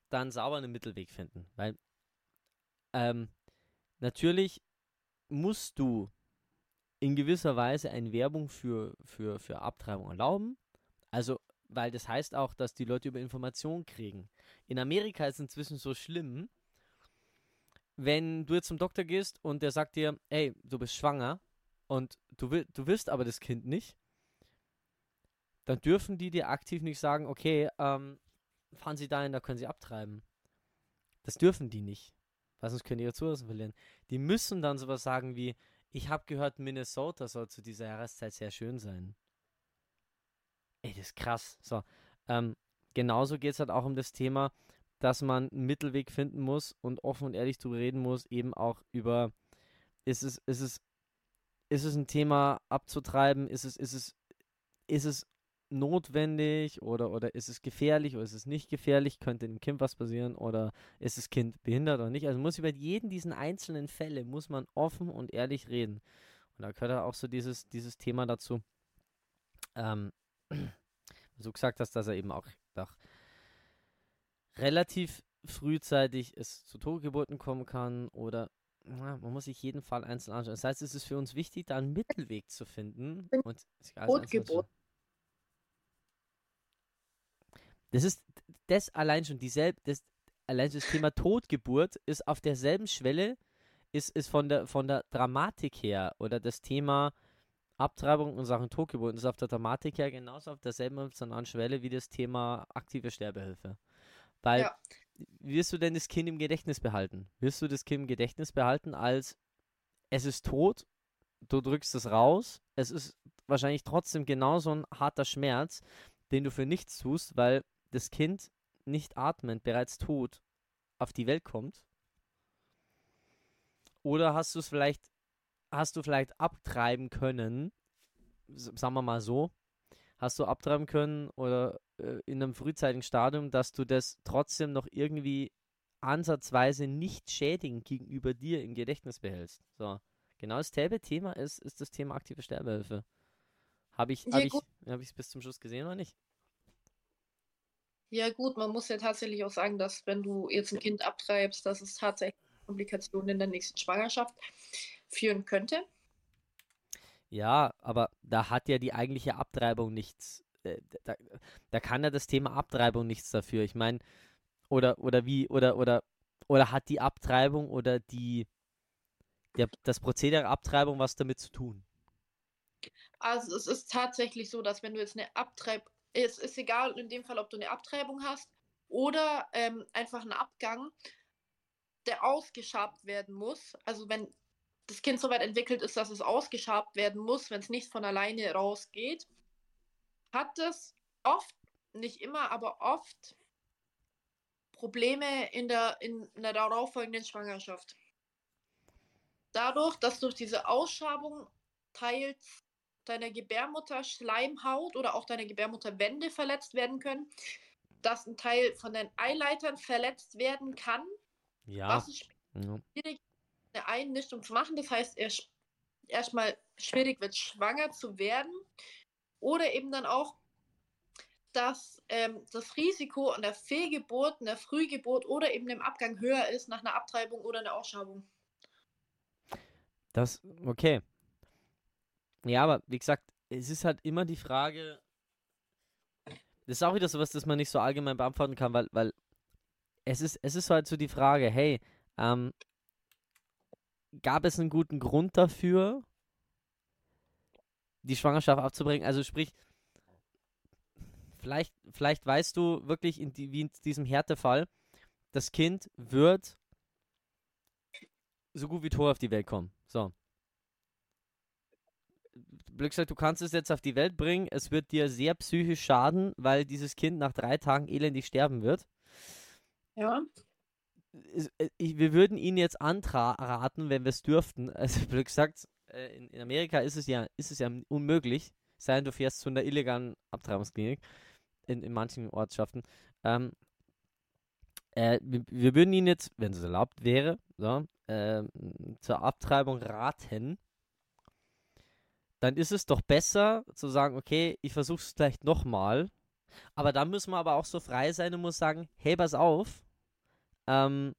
dann sauber einen Mittelweg finden, weil, ähm, natürlich musst du in gewisser Weise eine Werbung für, für, für Abtreibung erlauben, also, weil das heißt auch, dass die Leute über Informationen kriegen. In Amerika ist es inzwischen so schlimm, wenn du jetzt zum Doktor gehst und der sagt dir, ey, du bist schwanger und du, will, du willst aber das Kind nicht, dann dürfen die dir aktiv nicht sagen, okay, ähm, fahren Sie dahin, da können Sie abtreiben. Das dürfen die nicht, weil sonst können die ihre Zulassung verlieren. Die müssen dann sowas sagen wie, ich habe gehört, Minnesota soll zu dieser Jahreszeit sehr schön sein. Ey, das ist krass. So, ähm, genauso geht es halt auch um das Thema, dass man einen Mittelweg finden muss und offen und ehrlich drüber reden muss, eben auch über, ist es, ist es, ist es ein Thema abzutreiben, ist es, ist es, ist es notwendig oder, oder ist es gefährlich oder ist es nicht gefährlich, könnte dem Kind was passieren oder ist das Kind behindert oder nicht. Also muss über jeden diesen einzelnen Fälle muss man offen und ehrlich reden. Und da gehört auch so dieses, dieses Thema dazu, ähm, du gesagt hast, dass er eben auch, auch relativ frühzeitig es zu Totgeburten kommen kann oder na, man muss sich jeden Fall einzeln anschauen. Das heißt, es ist für uns wichtig, da einen Mittelweg zu finden und. Das ist das allein schon dieselbe, das allein das Thema Totgeburt ist auf derselben Schwelle, ist, ist von der von der Dramatik her oder das Thema Abtreibung und Sachen Totgeburt ist auf der Thematik ja genauso auf derselben emotionalen Schwelle wie das Thema aktive Sterbehilfe. Weil,
Ja.
wirst du denn das Kind im Gedächtnis behalten? Wirst du das Kind im Gedächtnis behalten als es ist tot, du drückst es raus, es ist wahrscheinlich trotzdem genauso ein harter Schmerz, den du für nichts tust, weil das Kind nicht atmend, bereits tot auf die Welt kommt? Oder hast du es vielleicht, hast du vielleicht abtreiben können, sagen wir mal so, hast du abtreiben können oder äh, in einem frühzeitigen Stadium, dass du das trotzdem noch irgendwie ansatzweise nicht schädigend gegenüber dir im Gedächtnis behältst. So. Genau dasselbe Thema ist, ist das Thema aktive Sterbehilfe. Habe ich,
Ja,
habe ich, es bis zum Schluss gesehen oder nicht?
Ja, gut, man muss ja tatsächlich auch sagen, dass wenn du jetzt ein Kind abtreibst, dass es tatsächlich Komplikationen in der nächsten Schwangerschaft führen könnte.
Ja, aber da hat ja die eigentliche Abtreibung nichts. äh, Da, da kann ja das Thema Abtreibung nichts dafür. Ich meine, oder, oder wie, oder, oder, oder hat die Abtreibung oder die, der, das Prozedere Abtreibung was damit zu tun?
Also es ist tatsächlich so, dass wenn du jetzt eine Abtreib... Es ist egal in dem Fall, ob du eine Abtreibung hast oder ähm, einfach einen Abgang, der ausgeschabt werden muss. Also wenn das Kind so weit entwickelt ist, dass es ausgeschabt werden muss, wenn es nicht von alleine rausgeht, hat es oft, nicht immer, aber oft Probleme in der, in, in der darauffolgenden Schwangerschaft. Dadurch, dass durch diese Ausschabung teils deiner Gebärmutter Schleimhaut oder auch deine Gebärmutterwände verletzt werden können, dass ein Teil von den Eileitern verletzt werden kann,
Ja.
was es schwierig eine Einmischung zu machen. Das heißt, erst erstmal schwierig wird, schwanger zu werden. Oder eben dann auch, dass ähm, das Risiko an der Fehlgeburt, einer Frühgeburt oder eben dem Abgang höher ist nach einer Abtreibung oder einer Ausschabung.
Das, okay. Ja, aber wie gesagt, es ist halt immer die Frage. Das ist auch wieder sowas, das man nicht so allgemein beantworten kann, weil, weil es ist, es ist halt so die Frage, hey, ähm, gab es einen guten Grund dafür, die Schwangerschaft abzubringen? Also sprich, vielleicht, vielleicht weißt du wirklich, in die, wie in diesem Härtefall, das Kind wird so gut wie tot auf die Welt kommen. So. Gesagt, du kannst es jetzt auf die Welt bringen, es wird dir sehr psychisch schaden, weil dieses Kind nach drei Tagen elendig sterben wird.
Ja.
Äh, ich, wir würden ihn jetzt anraten, wenn wir es dürften. [laughs] Also blöd gesagt, äh, in, in Amerika ist es ja, ist es ja unmöglich, sei du fährst zu einer illegalen Abtreibungsklinik in, in manchen Ortschaften. Ähm, äh, wir, wir würden ihn jetzt, wenn es erlaubt wäre, so, ähm, zur Abtreibung raten. Dann ist es doch besser zu sagen, okay, ich versuche es vielleicht nochmal. Aber dann müssen wir aber auch so frei sein und muss sagen, hey, pass auf. Ähm,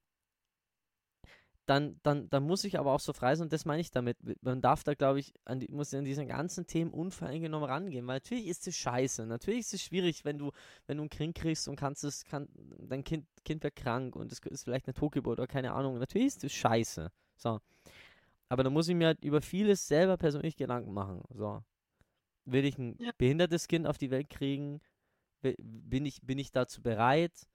dann, dann, dann muss ich aber auch so frei sein, und das meine ich damit. Man darf da, glaube ich, an die, muss an diesen ganzen Themen unvoreingenommen rangehen, weil natürlich ist es scheiße. Natürlich ist es schwierig, wenn du, wenn du ein Kind kriegst und kannst es, kann, dein Kind, Kind wird krank und es ist vielleicht eine Totgeburt oder keine Ahnung. Natürlich ist es scheiße. So. Aber da muss ich mir halt über vieles selber persönlich Gedanken machen. So. Will ich ein
Ja.
behindertes Kind auf die Welt kriegen? Bi- Bin ich, bin ich dazu bereit?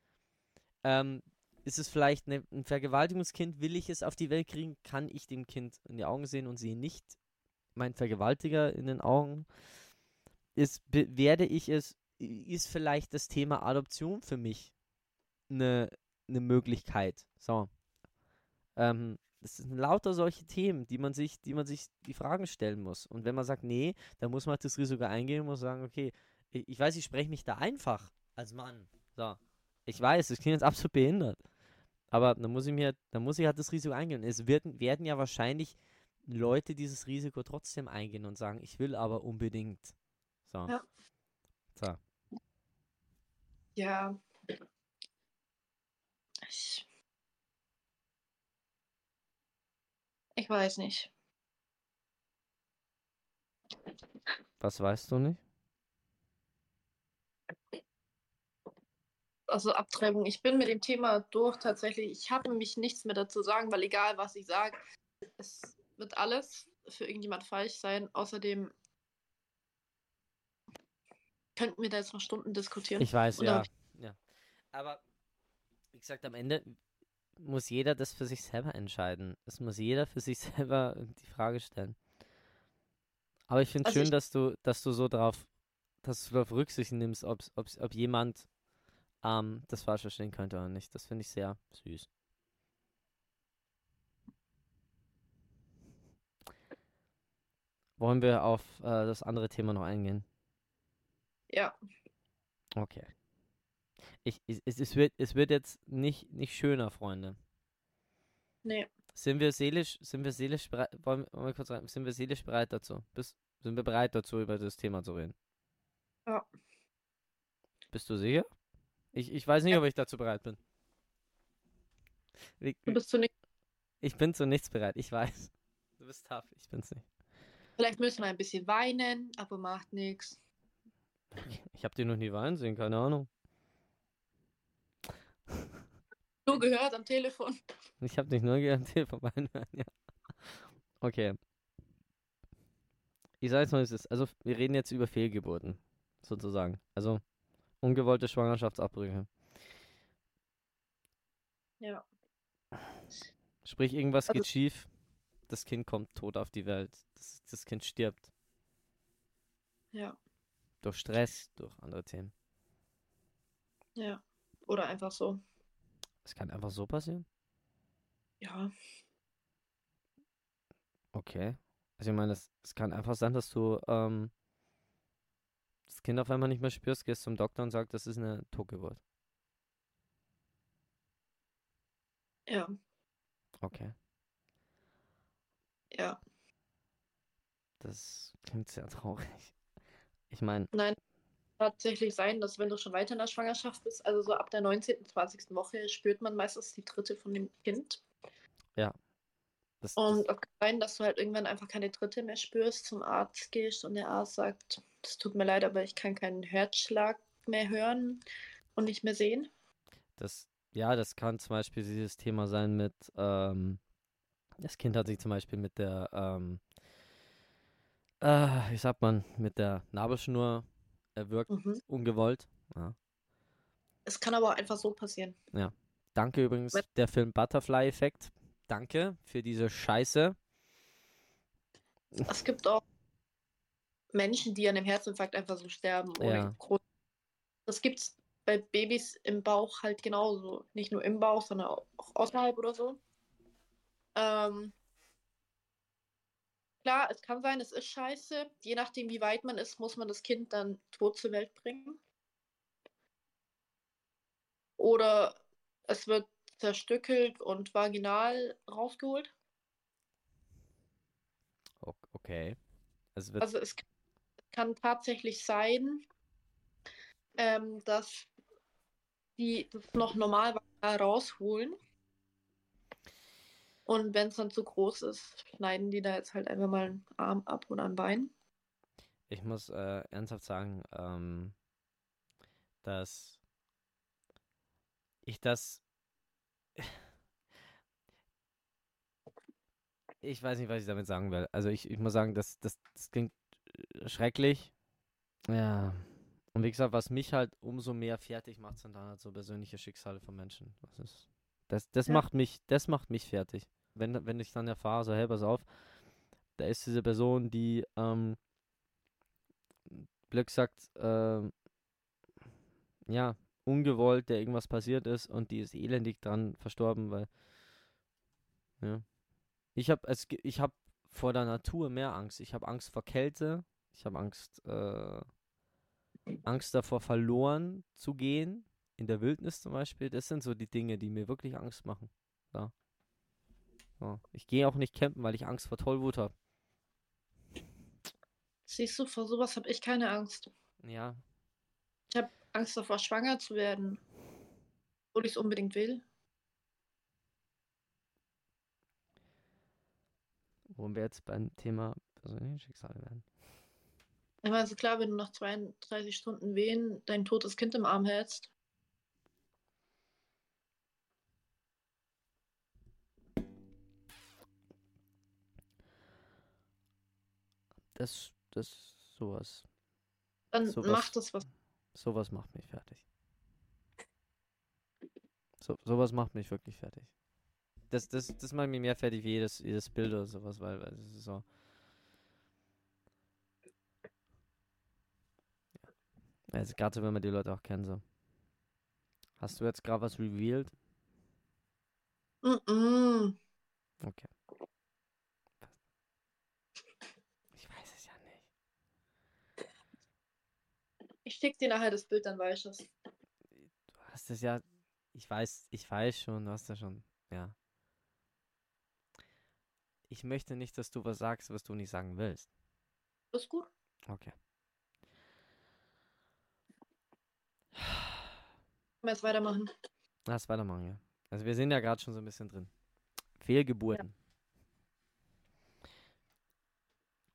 Ähm, ist es vielleicht eine, ein Vergewaltigungskind? Will ich es auf die Welt kriegen? Kann ich dem Kind in die Augen sehen und sehe nicht mein Vergewaltiger in den Augen? Ist, werde ich es, ist vielleicht das Thema Adoption für mich eine, eine Möglichkeit? So. Ähm, das sind lauter solche Themen, die man sich, die man sich die Fragen stellen muss. Und wenn man sagt, nee, dann muss man halt das Risiko eingehen und muss sagen, okay, ich, ich weiß, ich spreche mich da einfach als Mann. So. Ich weiß, das klingt jetzt absolut behindert. Aber dann muss ich mir, dann muss ich halt das Risiko eingehen. Es werden, werden ja wahrscheinlich Leute dieses Risiko trotzdem eingehen und sagen, ich will aber unbedingt. So.
Ja.
So.
Ja. Ich, ich weiß nicht.
Was weißt du nicht?
Also Abtreibung, ich bin mit dem Thema durch tatsächlich. Ich habe nämlich nichts mehr dazu sagen, weil egal was ich sage, es wird alles für irgendjemand falsch sein. Außerdem könnten wir da jetzt noch Stunden diskutieren.
Ich weiß, ja. ja. Aber wie gesagt, am Ende muss jeder das für sich selber entscheiden. Es muss jeder für sich [laughs] selber die Frage stellen. Aber ich finde
Also
schön, dass du, dass du so drauf, dass du darauf Rücksicht nimmst, ob's, ob's, ob jemand ähm, das falsch verstehen könnte oder nicht. Das finde ich sehr süß. Wollen wir auf äh, das andere Thema noch eingehen?
Ja,
Okay. Ich, ich, es, es, wird, es wird jetzt nicht, nicht schöner, Freunde.
nee.
Sind wir seelisch, sind wir seelisch bereit, wollen, wollen wir kurz rein, sind wir seelisch bereit dazu? Bist, sind wir bereit dazu, über das Thema zu reden?
Ja.
Bist du sicher? Ich, ich weiß nicht, ob ich dazu bereit bin.
Du bist zu nicht.
ich bin zu nichts bereit, ich weiß. Du bist tough, ich bin's nicht.
Vielleicht müssen wir ein bisschen weinen, aber macht nichts.
Ich habe dich noch nie weinen sehen, keine Ahnung.
Nur gehört am Telefon.
Ich habe dich nur am Telefon weinen ja. Okay. Ich sage jetzt mal, wie es ist. Also, wir reden jetzt über Fehlgeburten, sozusagen. Also, ungewollte Schwangerschaftsabbrüche.
Ja.
Sprich, irgendwas
Also-
geht schief, das Kind kommt tot auf die Welt. Das, das Kind stirbt.
Ja,
Durch Stress, durch andere Themen.
ja. Oder einfach so.
Es kann einfach so passieren?
Ja,
Okay. Also, ich meine, es, es kann einfach sein, dass du ähm, das Kind auf einmal nicht mehr spürst, gehst zum Doktor und sagst, das ist eine Totgeburt.
ja,
Okay.
ja.
Das klingt sehr traurig. Ich meine,
Nein, tatsächlich sein, dass wenn du schon weiter in der Schwangerschaft bist, also so ab der 19., 20. Woche, spürt man meistens die dritte von dem Kind.
Das,
Und
das,
kann sein, dass du halt irgendwann einfach keine dritte mehr spürst, zum Arzt gehst und der Arzt sagt, es tut mir leid, aber ich kann keinen Herzschlag mehr hören und nicht mehr sehen.
das, ja, das kann zum Beispiel dieses Thema sein mit, ähm, das Kind hat sich zum Beispiel mit der, ähm, äh, wie sagt man, mit der Nabelschnur erwürgt,
Mhm.
ungewollt. Ja.
Es kann aber auch einfach so passieren.
Danke übrigens, der Film Butterfly-Effekt. Danke für diese Scheiße.
Es gibt auch Menschen, die an einem Herzinfarkt einfach so sterben.
Ja.
Das gibt es bei Babys im Bauch halt genauso. Nicht nur im Bauch, sondern auch außerhalb oder so. Ähm, klar, es kann sein, es ist scheiße. Je nachdem, wie weit man ist, muss man das Kind dann tot zur Welt bringen. Oder es wird zerstückelt und vaginal rausgeholt.
Okay. Es wird,
Also es kann tatsächlich sein, ähm, dass die das noch normal rausholen. Und wenn es dann zu groß ist, schneiden die da jetzt halt einfach mal einen Arm ab oder ein Bein.
ich muss äh, ernsthaft sagen, ähm, dass ich das. Ich weiß nicht, was ich damit sagen will. Also ich, ich muss sagen, das, das, das klingt äh, schrecklich. Ja. Und wie gesagt, was mich halt umso mehr fertig macht, sind dann halt so persönliche Schicksale von Menschen. Das ist, das, das
Ja.
macht mich, das macht mich fertig. Wenn, wenn ich dann erfahre, so, hey, pass auf, da ist diese Person, die, ähm, Glück sagt, ähm, ja, ungewollt, der irgendwas passiert ist und die ist elendig dran verstorben, weil, ja. Ich habe es, ich habe vor der Natur mehr Angst. Ich habe Angst vor Kälte. Ich habe Angst, äh, Angst davor, verloren zu gehen. In der Wildnis zum Beispiel. Das sind so die Dinge, die mir wirklich Angst machen. Ja. So. Ich gehe auch nicht campen, weil ich Angst vor Tollwut habe.
Siehst du, vor sowas habe ich keine Angst.
Ja,
Angst davor, schwanger zu werden. Obwohl ich es unbedingt will.
wo wir jetzt beim Thema persönliche Schicksale werden.
Ich meine, so klar, wenn du nach 32 Stunden Wehen dein totes Kind im Arm hältst.
Das, das, sowas.
Dann
Sowas-
macht es was.
Sowas macht mich fertig. So, sowas macht mich wirklich fertig. Das, das, das macht mich mehr fertig wie jedes, jedes Bild oder sowas, weil, weil das ist so. Ja. Also gerade wenn man die Leute auch kennt, so. Hast du jetzt gerade was revealed?
Mm-mm.
Okay. Ich weiß es ja nicht.
Ich schick dir nachher das Bild, dann weißt du es.
Du hast es ja. Ich weiß, ich weiß schon, du hast ja schon. Ja. Ich möchte nicht, dass du was sagst, was du nicht sagen willst.
Ist gut.
Okay.
Können wir jetzt weitermachen.
Lass weitermachen, ja. Also wir sind ja gerade schon so ein bisschen drin. Fehlgeburten.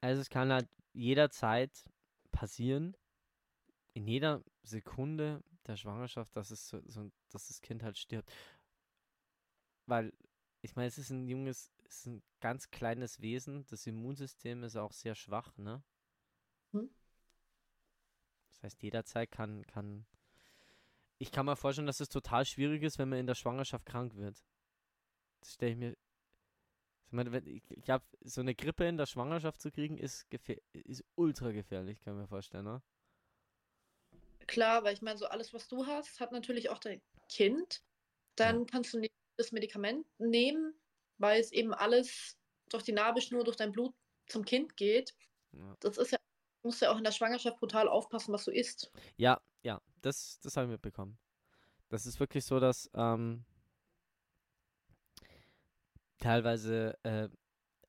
Also es kann halt jederzeit passieren, in jeder Sekunde der Schwangerschaft, dass es so, so dass das Kind halt stirbt. Weil, ich meine, es ist ein junges, es ist ein ganz kleines Wesen, das Immunsystem ist auch sehr schwach, ne?
Mhm.
Das heißt, jederzeit kann, kann ich kann mir vorstellen, dass es total schwierig ist, wenn man in der Schwangerschaft krank wird. Das stelle ich mir. Ich meine, wenn- glaube, so eine Grippe in der Schwangerschaft zu kriegen, ist, ist ultra gefährlich, kann ich mir vorstellen, ne?
Klar, weil ich meine, so alles, was du hast, hat natürlich auch dein Kind. Dann kannst du nicht das Medikament nehmen, weil es eben alles durch die Nabelschnur, durch dein Blut zum Kind geht.
Ja,
Das ist ja, du musst ja auch in der Schwangerschaft brutal aufpassen, was du isst.
ja, ja das, das habe ich mitbekommen. Das ist wirklich so, dass ähm, teilweise äh,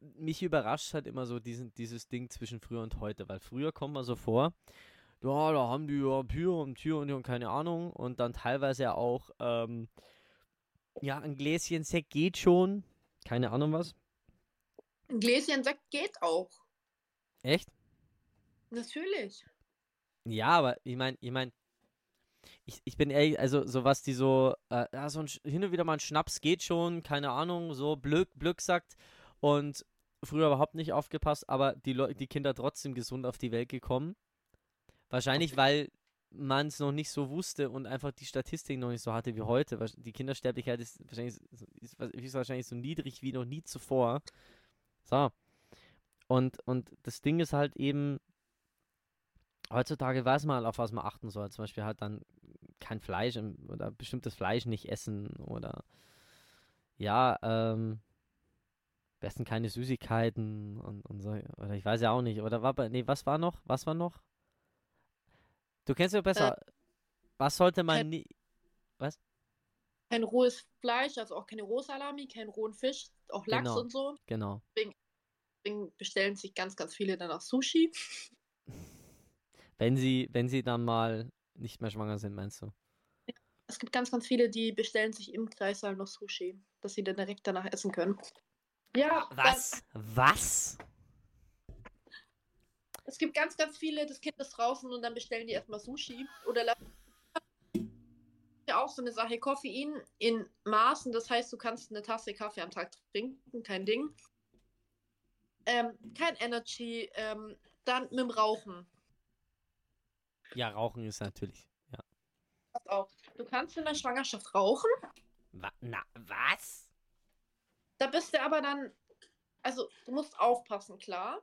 mich überrascht halt immer so diesen, dieses Ding zwischen früher und heute, weil früher kommt man so vor, ja, da haben die ja Tür und Tür und, und keine Ahnung und dann teilweise ja auch, ähm, ja, ein Gläschen Sekt geht schon, keine Ahnung was.
Ein Gläschen Sekt geht auch.
Echt?
Natürlich.
Ja, aber ich meine, ich meine, ich, ich bin ehrlich, also so was die so, äh, ja, so ein, hin und wieder mal ein Schnaps geht schon, keine Ahnung, so Blöck, Blöck sagt und früher überhaupt nicht aufgepasst, aber die Leu die Kinder trotzdem gesund auf die Welt gekommen. Wahrscheinlich, weil man es noch nicht so wusste und einfach die Statistik noch nicht so hatte wie heute. Die Kindersterblichkeit ist wahrscheinlich, so- ist, wa- ist wahrscheinlich so niedrig wie noch nie zuvor. So. Und, und das Ding ist halt eben, heutzutage weiß man halt, auf was man achten soll. Zum Beispiel halt dann kein Fleisch oder bestimmtes Fleisch nicht essen oder ja, ähm, besten keine Süßigkeiten und, und so. Oder ich weiß ja auch nicht. Oder war bei, nee, was war noch? Was war noch? Du kennst ja besser. was sollte man
kein-
nie.
Kein rohes Fleisch, also auch keine Rohsalami, keinen rohen Fisch, auch Lachs
Genau.
und so.
Genau.
Deswegen bestellen sich ganz, ganz viele dann auch Sushi. [laughs]
Wenn sie, wenn sie dann mal nicht mehr schwanger sind, meinst du?
Es gibt ganz, ganz viele, die bestellen sich im Kreissaal noch Sushi, dass sie dann direkt danach essen können. Ja,
Was? Was?
Es gibt ganz, ganz viele, das Kind ist draußen und dann bestellen die erstmal Sushi. Oder ja auch so eine Sache, Koffein in Maßen, das heißt, du kannst eine Tasse Kaffee am Tag trinken, kein Ding. Ähm, kein Energy, ähm, dann mit dem Rauchen.
Ja, Rauchen ist natürlich. Ja.
Pass auf, du kannst in der Schwangerschaft rauchen,
Wa na, was?
da bist du aber dann, also du musst aufpassen, klar.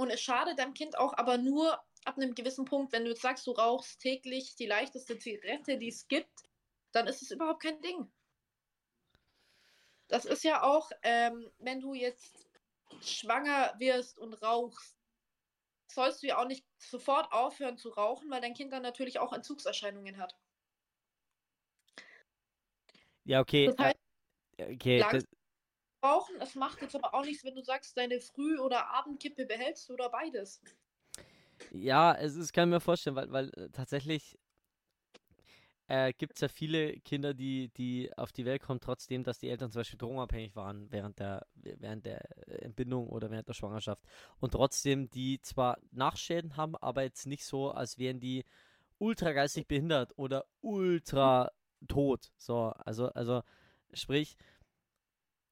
Und es schadet deinem Kind auch, aber nur ab einem gewissen Punkt. Wenn du jetzt sagst, du rauchst täglich die leichteste Zigarette, die es gibt, dann ist es überhaupt kein Ding. Das ist ja auch, ähm, wenn du jetzt schwanger wirst und rauchst, sollst du ja auch nicht sofort aufhören zu rauchen, weil dein Kind dann natürlich auch Entzugserscheinungen hat.
Ja, okay.
Das heißt,
äh, okay,
lang-
das,
rauchen, es macht jetzt aber auch nichts, wenn du sagst, deine Früh- oder Abendkippe behältst oder beides.
ja, es ist, kann mir vorstellen, weil, weil äh, tatsächlich äh, gibt es ja viele Kinder, die, die auf die Welt kommen, trotzdem, dass die Eltern zum Beispiel drogenabhängig waren während der, während der Entbindung oder während der Schwangerschaft. Und trotzdem die zwar Nachschäden haben, aber jetzt nicht so, als wären die ultra geistig behindert oder ultra tot. So, also, also sprich,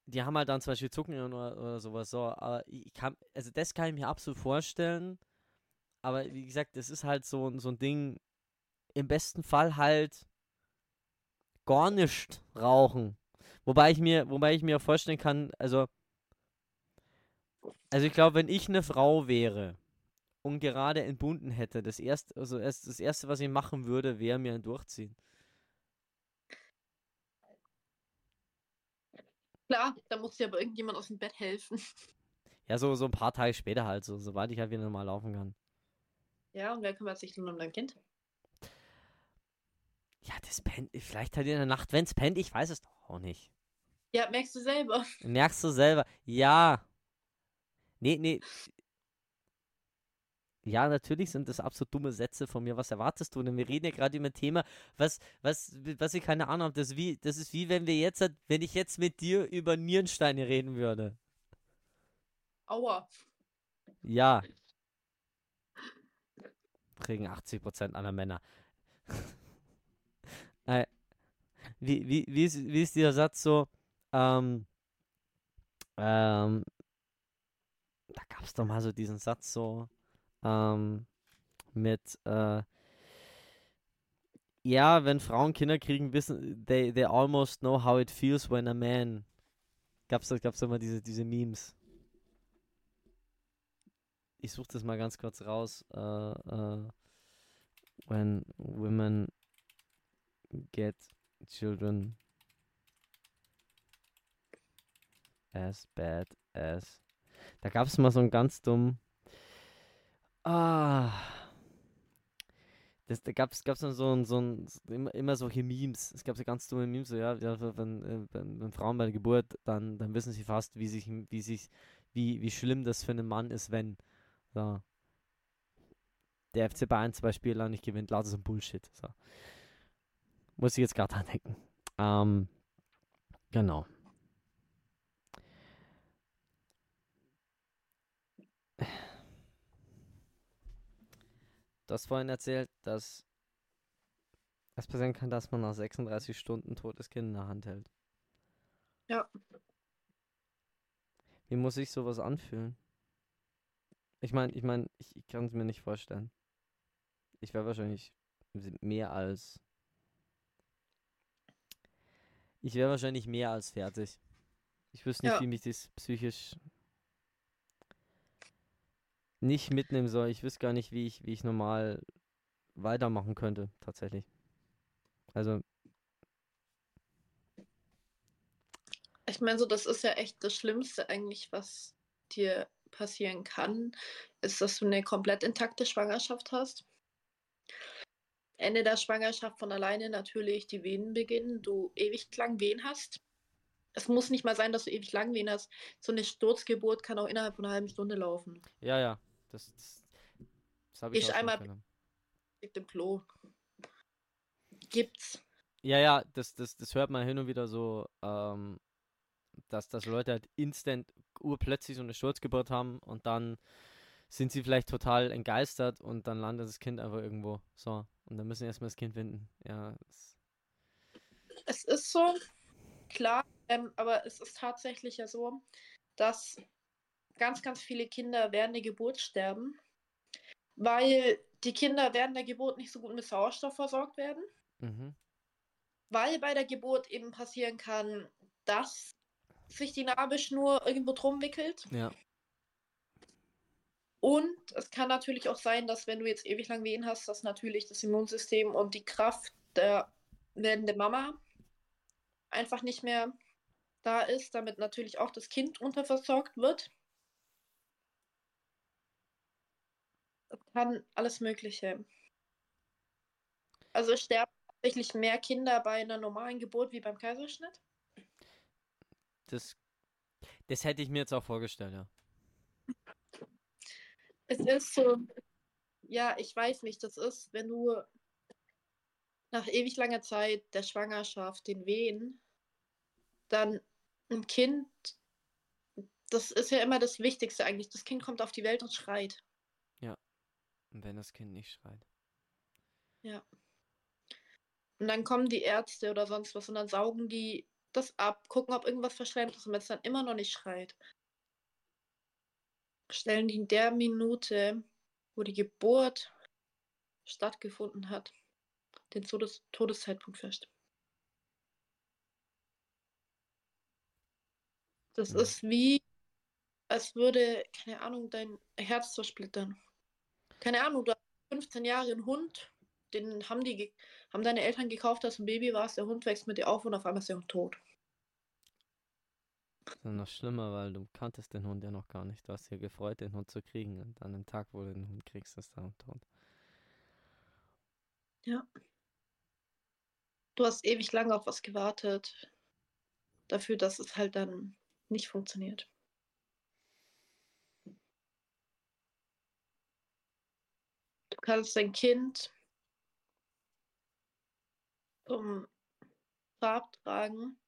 die haben halt dann zum Beispiel Zucken oder, oder sowas. So, aber ich kann, also das kann ich mir absolut vorstellen. aber wie gesagt, das ist halt so, so ein Ding, im besten Fall halt gar nicht rauchen. Wobei ich mir, wobei ich mir vorstellen kann, also, also ich glaube, wenn ich eine Frau wäre und gerade entbunden hätte, das erste, also das erste, was ich machen würde, wäre mir ein Durchziehen.
Klar, da muss dir aber irgendjemand aus dem Bett helfen.
Ja, so, so ein paar Tage später halt, so, sobald ich halt wieder normal laufen kann.
Ja, und wer kümmert sich nun um dein Kind?
Ja, das pennt, vielleicht halt in der Nacht, wenn's pennt, ich weiß es doch auch nicht.
Ja, merkst du selber.
Merkst du selber? Ja. Nee, nee. Ja, natürlich sind das absolut dumme Sätze von mir. Was erwartest du denn? Wir reden ja gerade über ein Thema, was, was, was ich keine Ahnung habe. Das, ist wie, das ist wie wenn wir jetzt, wenn ich jetzt mit dir über Nierensteine reden würde.
Aua.
Ja. Kriegen 80% aller Männer. [laughs] äh, wie, wie, wie, ist, wie ist dieser Satz so? Ähm, ähm, da gab es doch mal so diesen Satz so ähm, mit äh, ja, wenn Frauen Kinder kriegen, wissen they, they almost know how it feels when a man gab's da gab's mal diese diese Memes. Ich suche das mal ganz kurz raus. Äh, äh, when women get children as bad as. Da gab es mal so einen ganz dummen. Ah. Das, da gab es gab's so ein, so ein, immer, immer solche Memes. Es gab so ganz dumme Memes, so ja, ja wenn, äh, wenn, wenn Frauen bei der Geburt, dann, dann wissen sie fast, wie sich, wie sich, wie, wie schlimm das für einen Mann ist, wenn so, der FC Bayern zwei Spiele lang nicht gewinnt, lauter so ein Bullshit. So. Muss ich jetzt gerade dran denken. Ähm, genau. Du hast vorhin erzählt, dass es passieren kann, dass man nach 36 Stunden totes Kind in der Hand hält.
Ja.
Wie muss sich sowas anfühlen? Ich meine, ich meine, ich, ich kann es mir nicht vorstellen. Ich wäre wahrscheinlich mehr als. Ich wäre wahrscheinlich mehr als fertig. Ich wüsste nicht,
Ja.
wie mich das psychisch nicht mitnehmen soll. Ich wüsste gar nicht, wie ich, wie ich normal weitermachen könnte, tatsächlich. Also,
Ich meine, so, das ist ja echt das Schlimmste eigentlich, was dir passieren kann, ist, dass du eine komplett intakte Schwangerschaft hast. Ende der Schwangerschaft von alleine natürlich die Wehen beginnen, du ewig lang Wehen hast. Es muss nicht mal sein, dass du ewig lang Wehen hast. So eine Sturzgeburt kann auch innerhalb von einer halben Stunde laufen.
ja, ja. Das, das, das habe ich
Ich einmal-
mitgenommen.
Liegt im Klo. Gibt's.
Ja, ja, das, das, das hört man hin und wieder so, ähm, dass, dass Leute halt instant urplötzlich so eine Sturzgeburt haben und dann sind sie vielleicht total entgeistert und dann landet das Kind einfach irgendwo. So. Und dann müssen sie erstmal das Kind finden. Ja, das,
Es ist so, klar, ähm, aber es ist tatsächlich ja so, dass ganz, ganz viele Kinder während der Geburt sterben, weil die Kinder während der Geburt nicht so gut mit Sauerstoff versorgt werden,
mhm.
weil bei der Geburt eben passieren kann, dass sich die Nabelschnur irgendwo drum wickelt.
Ja.
Und es kann natürlich auch sein, dass wenn du jetzt ewig lang Wehen hast, dass natürlich das Immunsystem und die Kraft der werdenden Mama einfach nicht mehr da ist, damit natürlich auch das Kind unterversorgt wird. Kann alles Mögliche. Also sterben tatsächlich mehr Kinder bei einer normalen Geburt wie beim Kaiserschnitt.
Das, das hätte ich mir jetzt auch vorgestellt, ja.
Es ist so, ja, ich weiß nicht, das ist, wenn du nach ewig langer Zeit der Schwangerschaft, den Wehen, dann ein Kind, das ist ja immer das Wichtigste eigentlich. Das Kind kommt auf die Welt und schreit.
Und wenn das Kind nicht schreit.
Und dann kommen die Ärzte oder sonst was und dann saugen die das ab, gucken, ob irgendwas verschleimt ist. Und wenn es dann immer noch nicht schreit, stellen die in der Minute wo die Geburt stattgefunden hat, den Todes Todeszeitpunkt fest. Das
Ja.
ist wie, als würde, keine Ahnung, dein Herz zersplittern. Keine Ahnung, du hast 15 Jahre einen Hund, den haben die, haben deine Eltern gekauft, als du ein Baby warst, der Hund wächst mit dir auf und auf einmal ist der Hund tot.
Das ist ja noch schlimmer, weil du kanntest den Hund ja noch gar nicht. Du hast ja gefreut, den Hund zu kriegen. Und an dem Tag, wo du den Hund kriegst, ist der Hund tot.
Du hast ewig lange auf was gewartet, dafür, dass es halt dann nicht funktioniert. Kannst dein Kind zum Grab tragen,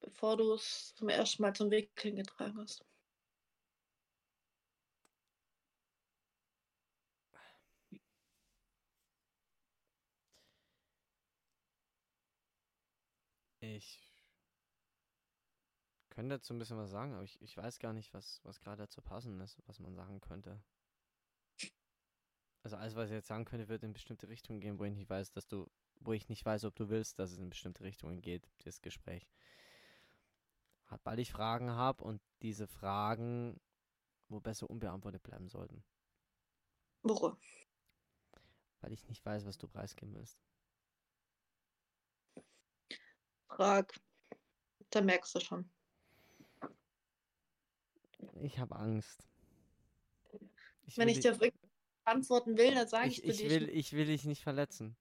bevor du es zum ersten Mal zum Wickeln getragen hast.
Ich könnte dazu ein bisschen was sagen, aber ich, ich weiß gar nicht, was, was gerade dazu passend ist, was man sagen könnte. Also alles, was ich jetzt sagen könnte, wird in bestimmte Richtungen gehen, wo ich nicht weiß, dass du, wo ich nicht weiß, ob du willst, dass es in bestimmte Richtungen geht, das Gespräch. Weil ich Fragen habe und diese Fragen wo besser unbeantwortet bleiben sollten.
Woche.
Weil ich nicht weiß, was du preisgeben willst.
Frag. Da merkst du schon.
Ich habe Angst. Ich
Wenn ich dir auf antworten will, dann sage ich,
ich,
dir
ich, will, ich will dich nicht verletzen.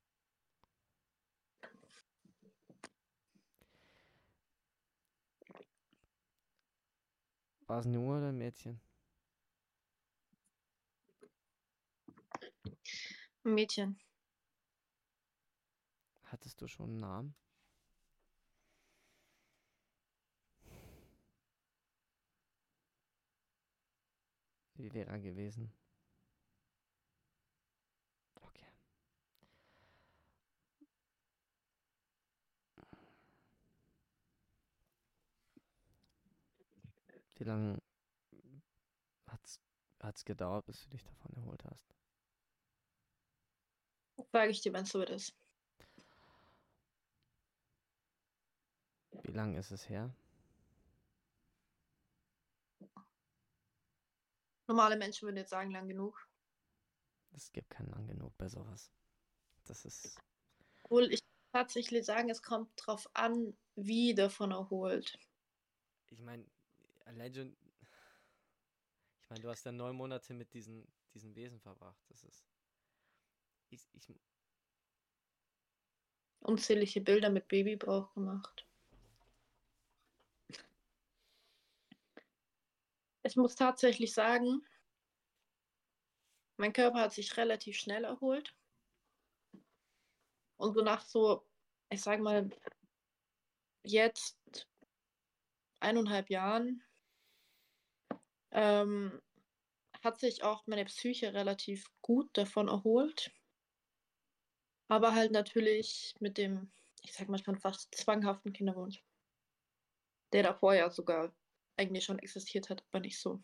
War es ein Junge oder ein Mädchen?
Ein Mädchen.
Hattest du schon einen Namen? Wie wäre er gewesen? Okay. Wie lange hat's, hat's gedauert, bis du dich davon erholt hast?
Sage ich dir, wenn es so ist.
Wie lange ist es her?
Normale Menschen würden jetzt sagen, lang genug.
Es gibt keinen lang genug bei sowas. Das ist.
Obwohl ich tatsächlich sagen, es kommt drauf an, wie davon erholt.
Ich meine, schon. Ich meine, du hast ja neun Monate mit diesen, diesen Wesen verbracht. Das ist. Ich, ich,
Unzählige Bilder mit Babybauch gemacht. Ich muss tatsächlich sagen, mein Körper hat sich relativ schnell erholt. Und so nach so, ich sag mal, jetzt eineinhalb Jahren ähm, hat sich auch meine Psyche relativ gut davon erholt. Aber halt natürlich mit dem, ich sag mal schon fast zwanghaften Kinderwunsch. Der davor ja sogar eigentlich schon existiert hat, aber nicht so.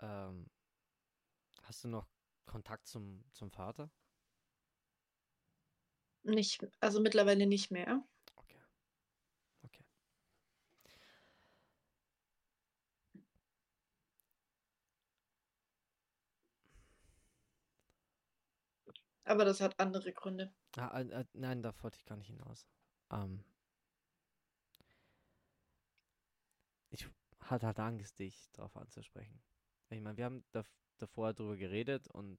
ähm, hast du noch Kontakt zum, zum Vater?
Nicht, also mittlerweile nicht mehr.
Okay. Okay.
Aber das hat andere Gründe.
Ah, äh, äh, nein, da wollte ich gar nicht hinaus. Ähm, ich hatte halt Angst, dich darauf anzusprechen. Ich meine, wir haben dav davor darüber geredet und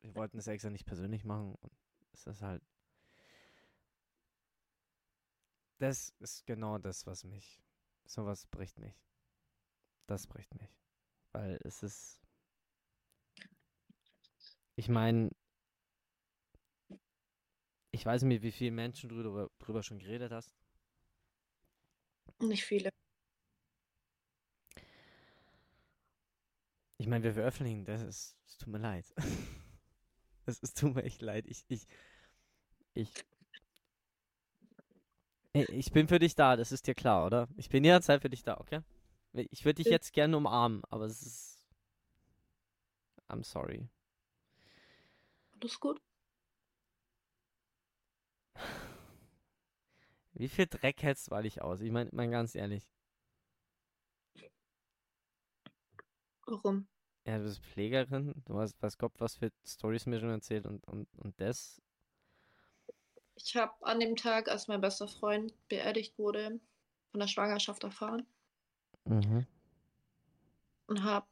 wir wollten es extra nicht persönlich machen und es ist halt. Das ist genau das, was mich. Sowas bricht mich. Das bricht mich. Weil es ist. Ich meine, ich weiß nicht, wie vielen Menschen du drüber, drüber schon geredet hast.
Nicht viele.
Ich meine, wir veröffentlichen, das ist, es tut mir leid. [laughs] Es ist, tut mir echt leid. Ich, ich, ich, ich bin für dich da, das ist dir klar, oder? Ich bin jederzeit für dich da, okay? Ich würde dich
Ja.
jetzt gerne umarmen, aber es ist. I'm sorry.
Alles gut? [laughs]
Wie viel Dreck hältst du eigentlich aus? Ich meine, mein ganz ehrlich.
Warum?
Ja, du bist Pflegerin, du hast, weiß Gott, was für Stories mir schon erzählt und, und, und das.
Ich habe an dem Tag, als mein bester Freund beerdigt wurde, von der Schwangerschaft erfahren
Mhm.
und habe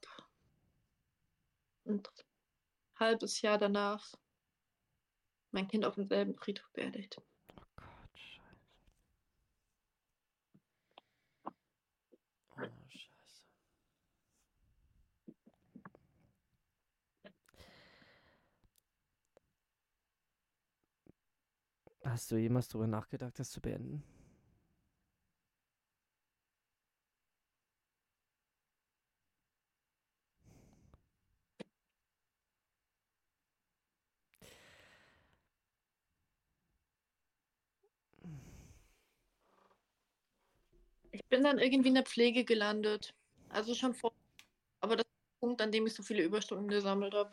ein halbes Jahr danach mein Kind auf demselben Friedhof beerdigt.
Oh Gott, scheiße. Oh, scheiße. Hast du jemals darüber nachgedacht, das zu beenden?
Ich bin dann irgendwie in der Pflege gelandet. Also schon vor. Aber das ist der Punkt, an dem ich so viele Überstunden gesammelt habe.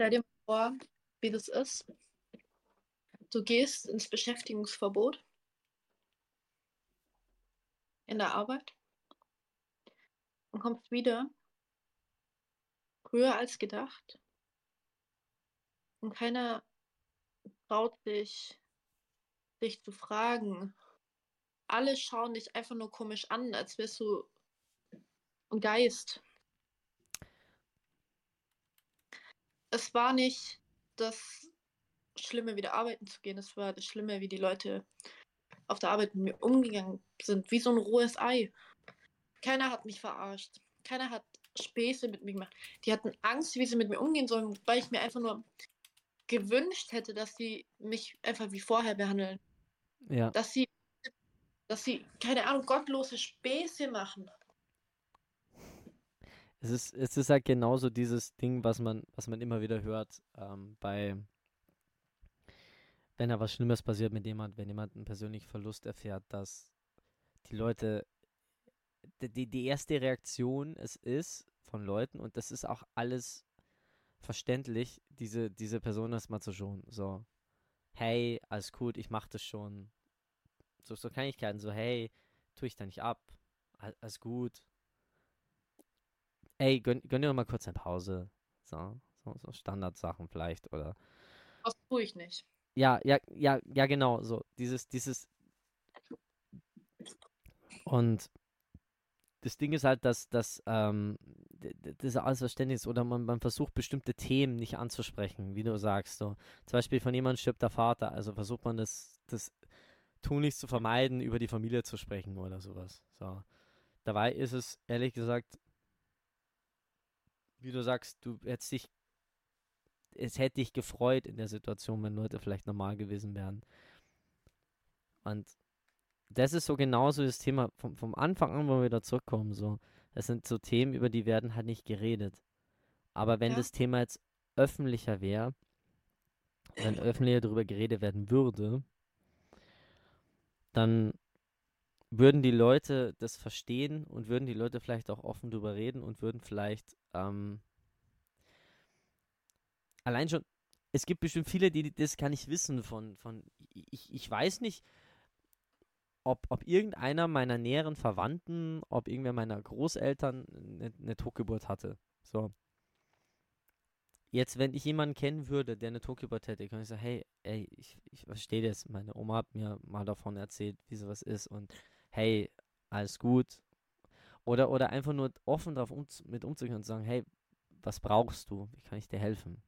Stell dir vor, wie das ist. Du gehst ins Beschäftigungsverbot in der Arbeit und kommst wieder früher als gedacht und keiner traut sich, dich zu fragen. Alle schauen dich einfach nur komisch an, als wärst du ein Geist. Es war nicht das Schlimme, wieder arbeiten zu gehen. Es war das Schlimme, wie die Leute auf der Arbeit mit mir umgegangen sind. Wie so ein rohes Ei. Keiner hat mich verarscht. Keiner hat Späße mit mir gemacht. Die hatten Angst, wie sie mit mir umgehen sollen, weil ich mir einfach nur gewünscht hätte, dass sie mich einfach wie vorher behandeln.
Ja.
Dass sie, dass sie, keine Ahnung, gottlose Späße machen.
Es ist, es ist halt genauso dieses Ding, was man, was man immer wieder hört, ähm, bei, wenn da was Schlimmes passiert mit jemand, wenn jemand einen persönlichen Verlust erfährt, dass die Leute, die- die, erste Reaktion es ist von Leuten, und das ist auch alles verständlich, diese, diese Person erstmal zu schonen. So, hey, alles gut, ich mach das schon. So, so Kleinigkeiten, so, hey, tue ich da nicht ab. Al- Alles gut. Ey, gönn, gönn dir doch mal kurz eine Pause. So, so, so Standardsachen vielleicht, oder.
Das tue ich nicht.
Ja, ja, ja, ja, genau, so. Dieses, dieses. Und das Ding ist halt, dass, dass ähm, das alles Verständnis oder man, man versucht bestimmte Themen nicht anzusprechen, wie du sagst. So. Zum Beispiel von jemandem stirbt der Vater, also versucht man das, das tunlichst zu vermeiden, über die Familie zu sprechen oder sowas. So. Dabei ist es, ehrlich gesagt, wie du sagst, du hättest dich, es hätte dich gefreut in der Situation, wenn Leute vielleicht normal gewesen wären. Und das ist so genauso das Thema vom, vom Anfang an, wo wir wieder zurückkommen. So, das sind so Themen, über die werden halt nicht geredet. Aber wenn
Ja.
das Thema jetzt öffentlicher wäre, wenn öffentlicher darüber geredet werden würde, dann würden die Leute das verstehen und würden die Leute vielleicht auch offen drüber reden und würden vielleicht ähm, allein schon, es gibt bestimmt viele, die das gar nicht wissen von, von ich, ich weiß nicht, ob, ob irgendeiner meiner näheren Verwandten, ob irgendwer meiner Großeltern eine, eine Totgeburt hatte. So. Jetzt, wenn ich jemanden kennen würde, der eine Totgeburt hätte, kann ich sagen, hey, ey, ich, ich verstehe das. Meine Oma hat mir mal davon erzählt, wie sowas ist und hey, alles gut. Oder, oder einfach nur offen darauf um, mit umzugehen und sagen, hey, was brauchst du? Wie kann ich dir helfen?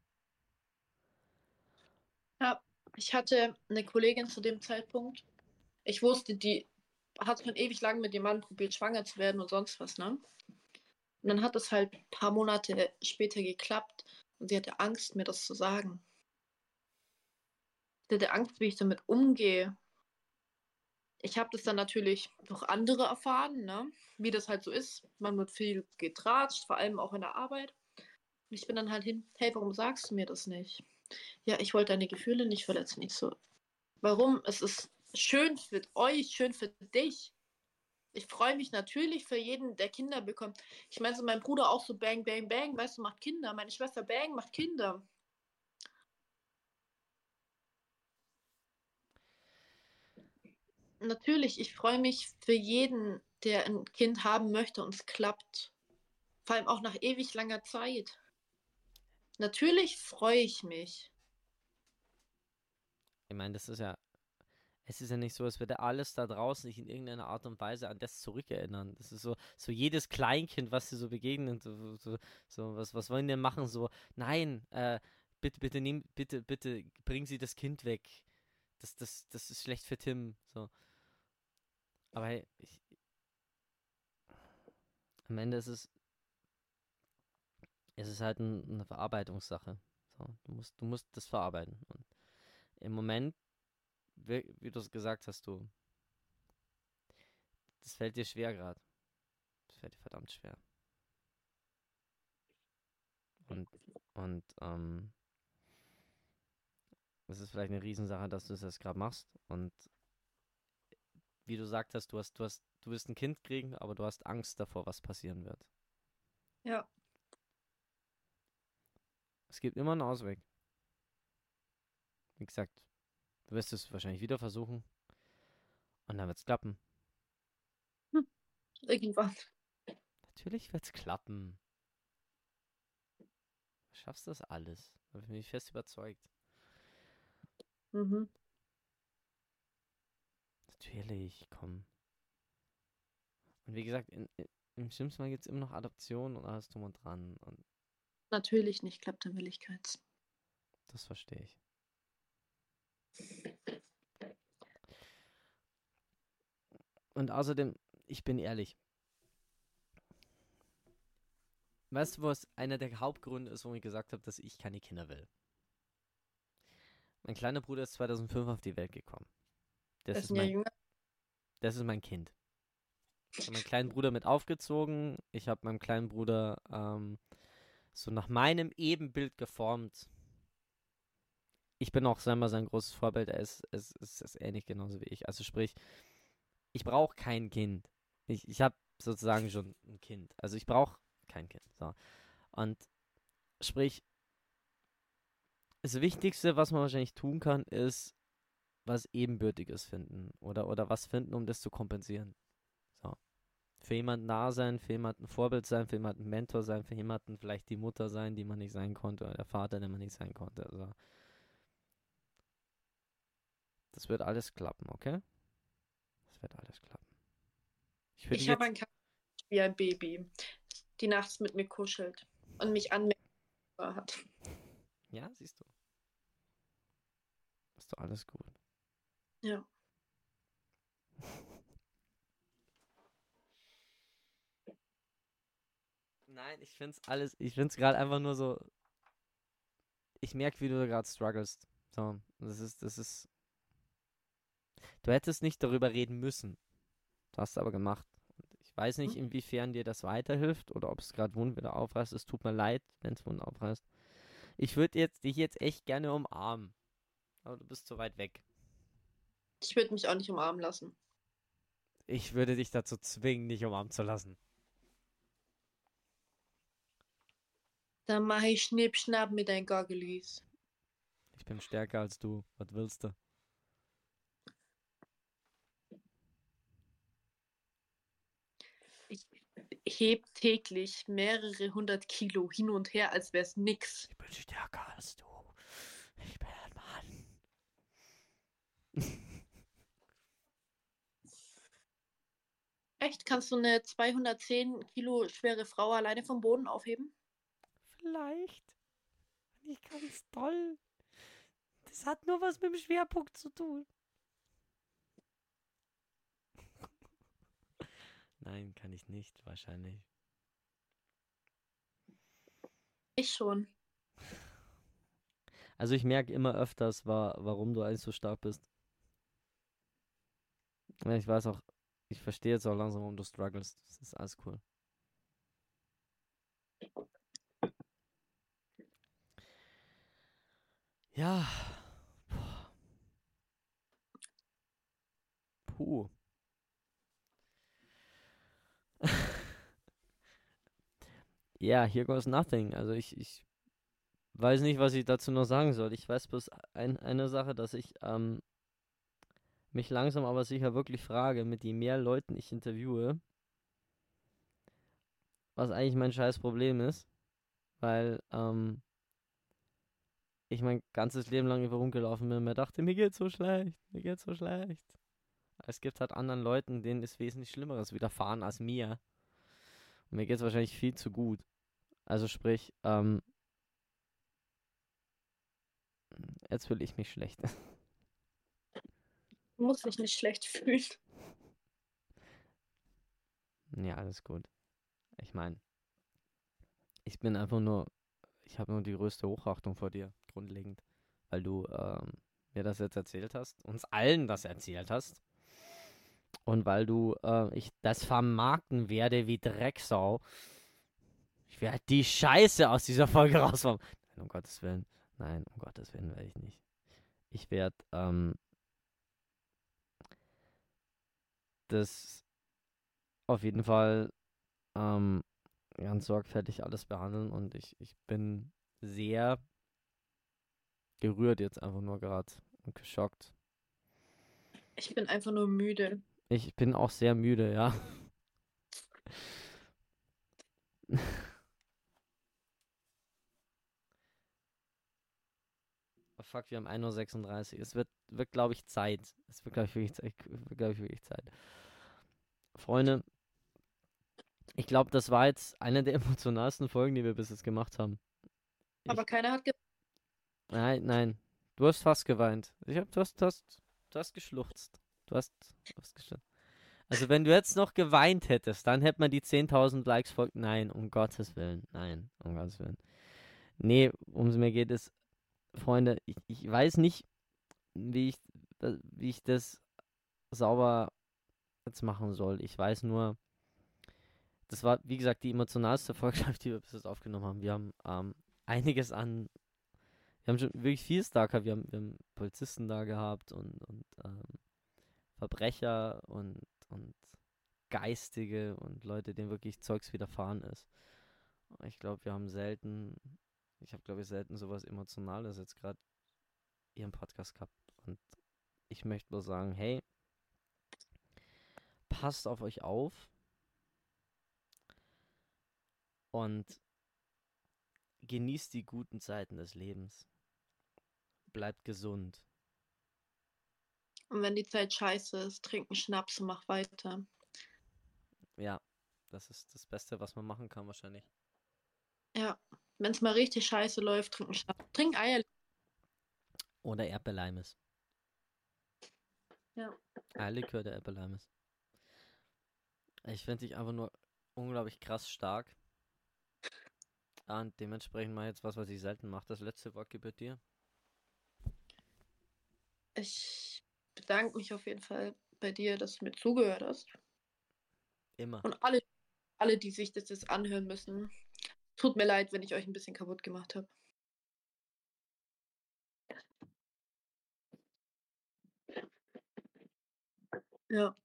Ich hatte eine Kollegin zu dem Zeitpunkt. Ich wusste, die hat schon ewig lang mit dem Mann probiert, schwanger zu werden und sonst was, ne? Und dann hat es halt ein paar Monate später geklappt und sie hatte Angst, mir das zu sagen. Sie hatte Angst, wie ich damit umgehe. Ich habe das dann natürlich durch andere erfahren, ne? wie das halt so ist. Man wird viel getratscht, vor allem auch in der Arbeit. Und ich bin dann halt hin, hey, warum sagst du mir das nicht? Ja, ich wollte deine Gefühle nicht verletzen. Nicht so. Warum? Es ist schön für euch, schön für dich. Ich freue mich natürlich für jeden, der Kinder bekommt. Ich meine, so mein Bruder auch so Bang, Bang, Bang, weißt du, macht Kinder. Meine Schwester Bang macht Kinder. Natürlich, ich freue mich für jeden, der ein Kind haben möchte und es klappt. Vor allem auch nach ewig langer Zeit. Natürlich freue ich mich.
Ich meine, das ist ja, es ist ja nicht so, als würde alles da draußen sich in irgendeiner Art und Weise an das zurückerinnern. Das ist so, so jedes Kleinkind, was sie so begegnen, so, so, so was, was wollen die denn machen? So, nein, äh, bitte, bitte, nehm, bitte, bitte, bringen Sie das Kind weg. Das, das, das ist schlecht für Tim. So. Aber ich, am Ende ist es, es ist halt ein, eine Verarbeitungssache. So, du musst, du musst das verarbeiten. Und im Moment, wie, wie du es gesagt hast, du, das fällt dir schwer gerade. Das fällt dir verdammt schwer. Und, und, ähm, es ist vielleicht eine Riesensache, dass du es jetzt gerade machst. Und wie du sagt hast, du hast, du hast, du willst ein Kind kriegen, aber du hast Angst davor, was passieren wird.
Ja.
Es gibt immer einen Ausweg. Wie gesagt, du wirst es wahrscheinlich wieder versuchen. Und dann wird es klappen.
Irgendwann.
Natürlich wird es klappen. Du schaffst das alles. Da bin ich fest überzeugt.
Mhm.
Natürlich, komm. Und wie gesagt, in, in, im schlimmsten Fall gibt es immer noch Adoption und alles drum und dran. Und
Natürlich nicht, klappt der Willigkeits.
das verstehe ich. Und außerdem, ich bin ehrlich. Weißt du, was einer der Hauptgründe ist, warum ich gesagt habe, dass ich keine Kinder will? Mein kleiner Bruder ist 2005 auf die Welt gekommen. Das,
Das
ist mein,
jünger.
das ist mein Kind. Ich habe meinen kleinen Bruder mit aufgezogen. Ich habe meinem kleinen Bruder ähm, so nach meinem Ebenbild geformt. Ich bin auch selber sein großes Vorbild. Er ist, ist, ist, ist ähnlich genauso wie ich. Also sprich, ich brauche kein Kind. Ich, ich habe sozusagen schon ein Kind. Also ich brauche kein Kind. So. Und sprich, das Wichtigste, was man wahrscheinlich tun kann, ist was Ebenbürtiges finden. Oder, oder was finden, um das zu kompensieren. So. Für jemanden da sein, für jemanden Vorbild sein, für jemanden Mentor sein, für jemanden vielleicht die Mutter sein, die man nicht sein konnte, oder der Vater, den man nicht sein konnte. Also. Das wird alles klappen, okay? Das wird alles klappen. Ich
Ich habe ein Katzen wie ein Baby, die nachts mit mir kuschelt und mich anmerkt hat.
ja, siehst du. Ist doch alles gut.
Ja.
Nein, ich find's alles, ich find's gerade einfach nur so. Ich merke, wie du gerade strugglest. So, das ist, das ist. Du hättest nicht darüber reden müssen. Du hast es aber gemacht. Und ich weiß nicht,
Mhm.
inwiefern dir das weiterhilft oder ob es gerade Wunden wieder aufreißt. Es tut mir leid, wenn es Wunden aufreißt. Ich würde jetzt dich jetzt echt gerne umarmen. Aber du bist zu weit weg.
Ich würde mich auch nicht umarmen lassen.
Ich würde dich dazu zwingen, dich umarmen zu lassen.
Dann mache ich Schnipp, Schnapp mit deinen Goggelis.
Ich bin stärker als du. Was willst du?
Ich heb täglich mehrere hundert Kilo hin und her, als wär's nix.
Ich bin stärker als du. Ich bin ein Mann.
Echt? Kannst du eine 210 Kilo schwere Frau alleine vom Boden aufheben?
Vielleicht. Nicht ganz toll. Das hat nur was mit dem Schwerpunkt zu tun. [laughs] Nein, kann ich nicht, wahrscheinlich.
Ich schon. [laughs]
Also ich merke immer öfters, wa warum du eigentlich so stark bist. Ich weiß auch, ich verstehe jetzt auch langsam, warum du struggles. Das ist alles cool. Ja. Puh. [laughs] Ja, yeah, here goes nothing. Also ich, ich weiß nicht, was ich dazu noch sagen soll. Ich weiß bloß ein, eine Sache, dass ich am mich langsam aber sicher wirklich frage, mit je mehr Leuten ich interviewe, was eigentlich mein scheiß Problem ist. Weil ähm, ich mein ganzes Leben lang über rumgelaufen bin und mir dachte, mir geht's so schlecht, mir geht's so schlecht. Es gibt halt anderen Leuten, denen ist wesentlich Schlimmeres widerfahren als mir. Und mir geht's wahrscheinlich viel zu gut. Also sprich, ähm, jetzt fühle ich mich schlecht. [laughs]
Du musst dich nicht schlecht fühlen.
Ja, alles gut. Ich meine, ich bin einfach nur, ich habe nur die größte Hochachtung vor dir, grundlegend, weil du ähm, mir das jetzt erzählt hast, uns allen das erzählt hast. Und weil du, äh, ich das vermarkten werde wie Drecksau. Ich werde die Scheiße aus dieser Folge [laughs] rausfahren. Nein, um Gottes Willen. Nein, um Gottes Willen werde ich nicht. Ich werde ähm, das auf jeden Fall ähm, ganz sorgfältig alles behandeln und ich, ich bin sehr gerührt jetzt einfach nur gerade und geschockt.
Ich bin einfach nur müde.
Ich bin auch sehr müde, ja. [laughs] Oh fuck, wir haben 1.36 Uhr. Es wird, wird glaube ich, Zeit. Es wird, glaube ich, wirklich, glaub ich, wirklich Zeit. Freunde, ich glaube, das war jetzt eine der [laughs] emotionalsten Folgen, die wir bis jetzt gemacht haben.
Aber keiner hat ge
Nein, nein. Du hast fast geweint. Ich hab, du, hast, du, hast, du hast geschluchzt. Du hast, du hast geschluchzt. Also wenn du jetzt noch geweint hättest, dann hätte man die 10.000 Likes folgt. Nein, um Gottes Willen. Nein, um Gottes Willen. Nee, um es mir geht es, Freunde, ich, ich weiß nicht, wie ich, wie ich das sauber jetzt machen soll. Ich weiß nur, das war, wie gesagt, die emotionalste [laughs] Folge, die wir bis jetzt aufgenommen haben. Wir haben ähm, einiges an wir haben schon wirklich vieles da gehabt. Wir haben, wir haben Polizisten da gehabt und, und ähm, Verbrecher und, und Geistige und Leute, denen wirklich Zeugs widerfahren ist. Ich glaube, wir haben selten, ich habe, glaube ich, selten sowas Emotionales jetzt gerade im Podcast gehabt. Und ich möchte nur sagen, hey, passt auf euch auf und genießt die guten Zeiten des Lebens. Bleibt gesund.
Und wenn die Zeit scheiße ist, trink einen Schnaps und mach weiter.
Ja, das ist das Beste, was man machen kann wahrscheinlich.
Ja. Wenn es mal richtig scheiße läuft, trink einen Schnaps. Trink Eier.
Oder Erdbeerleimes.
Ja.
Eierlikör der Erdbeerleimes. Ich finde dich einfach nur unglaublich krass stark. Ah, Und dementsprechend mal jetzt was, was ich selten mache. Das letzte Wort gebührt dir.
Ich bedanke mich auf jeden Fall bei dir, dass du mir zugehört hast.
Immer.
Und alle, alle, die sich das jetzt anhören müssen. Tut mir leid, wenn ich euch ein bisschen kaputt gemacht habe. Ja.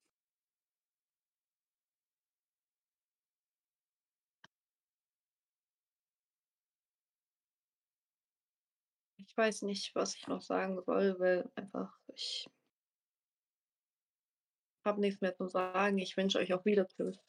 Weiß nicht, was ich noch sagen soll, weil einfach ich habe nichts mehr zu sagen. Ich wünsche euch auch wieder Tschüss.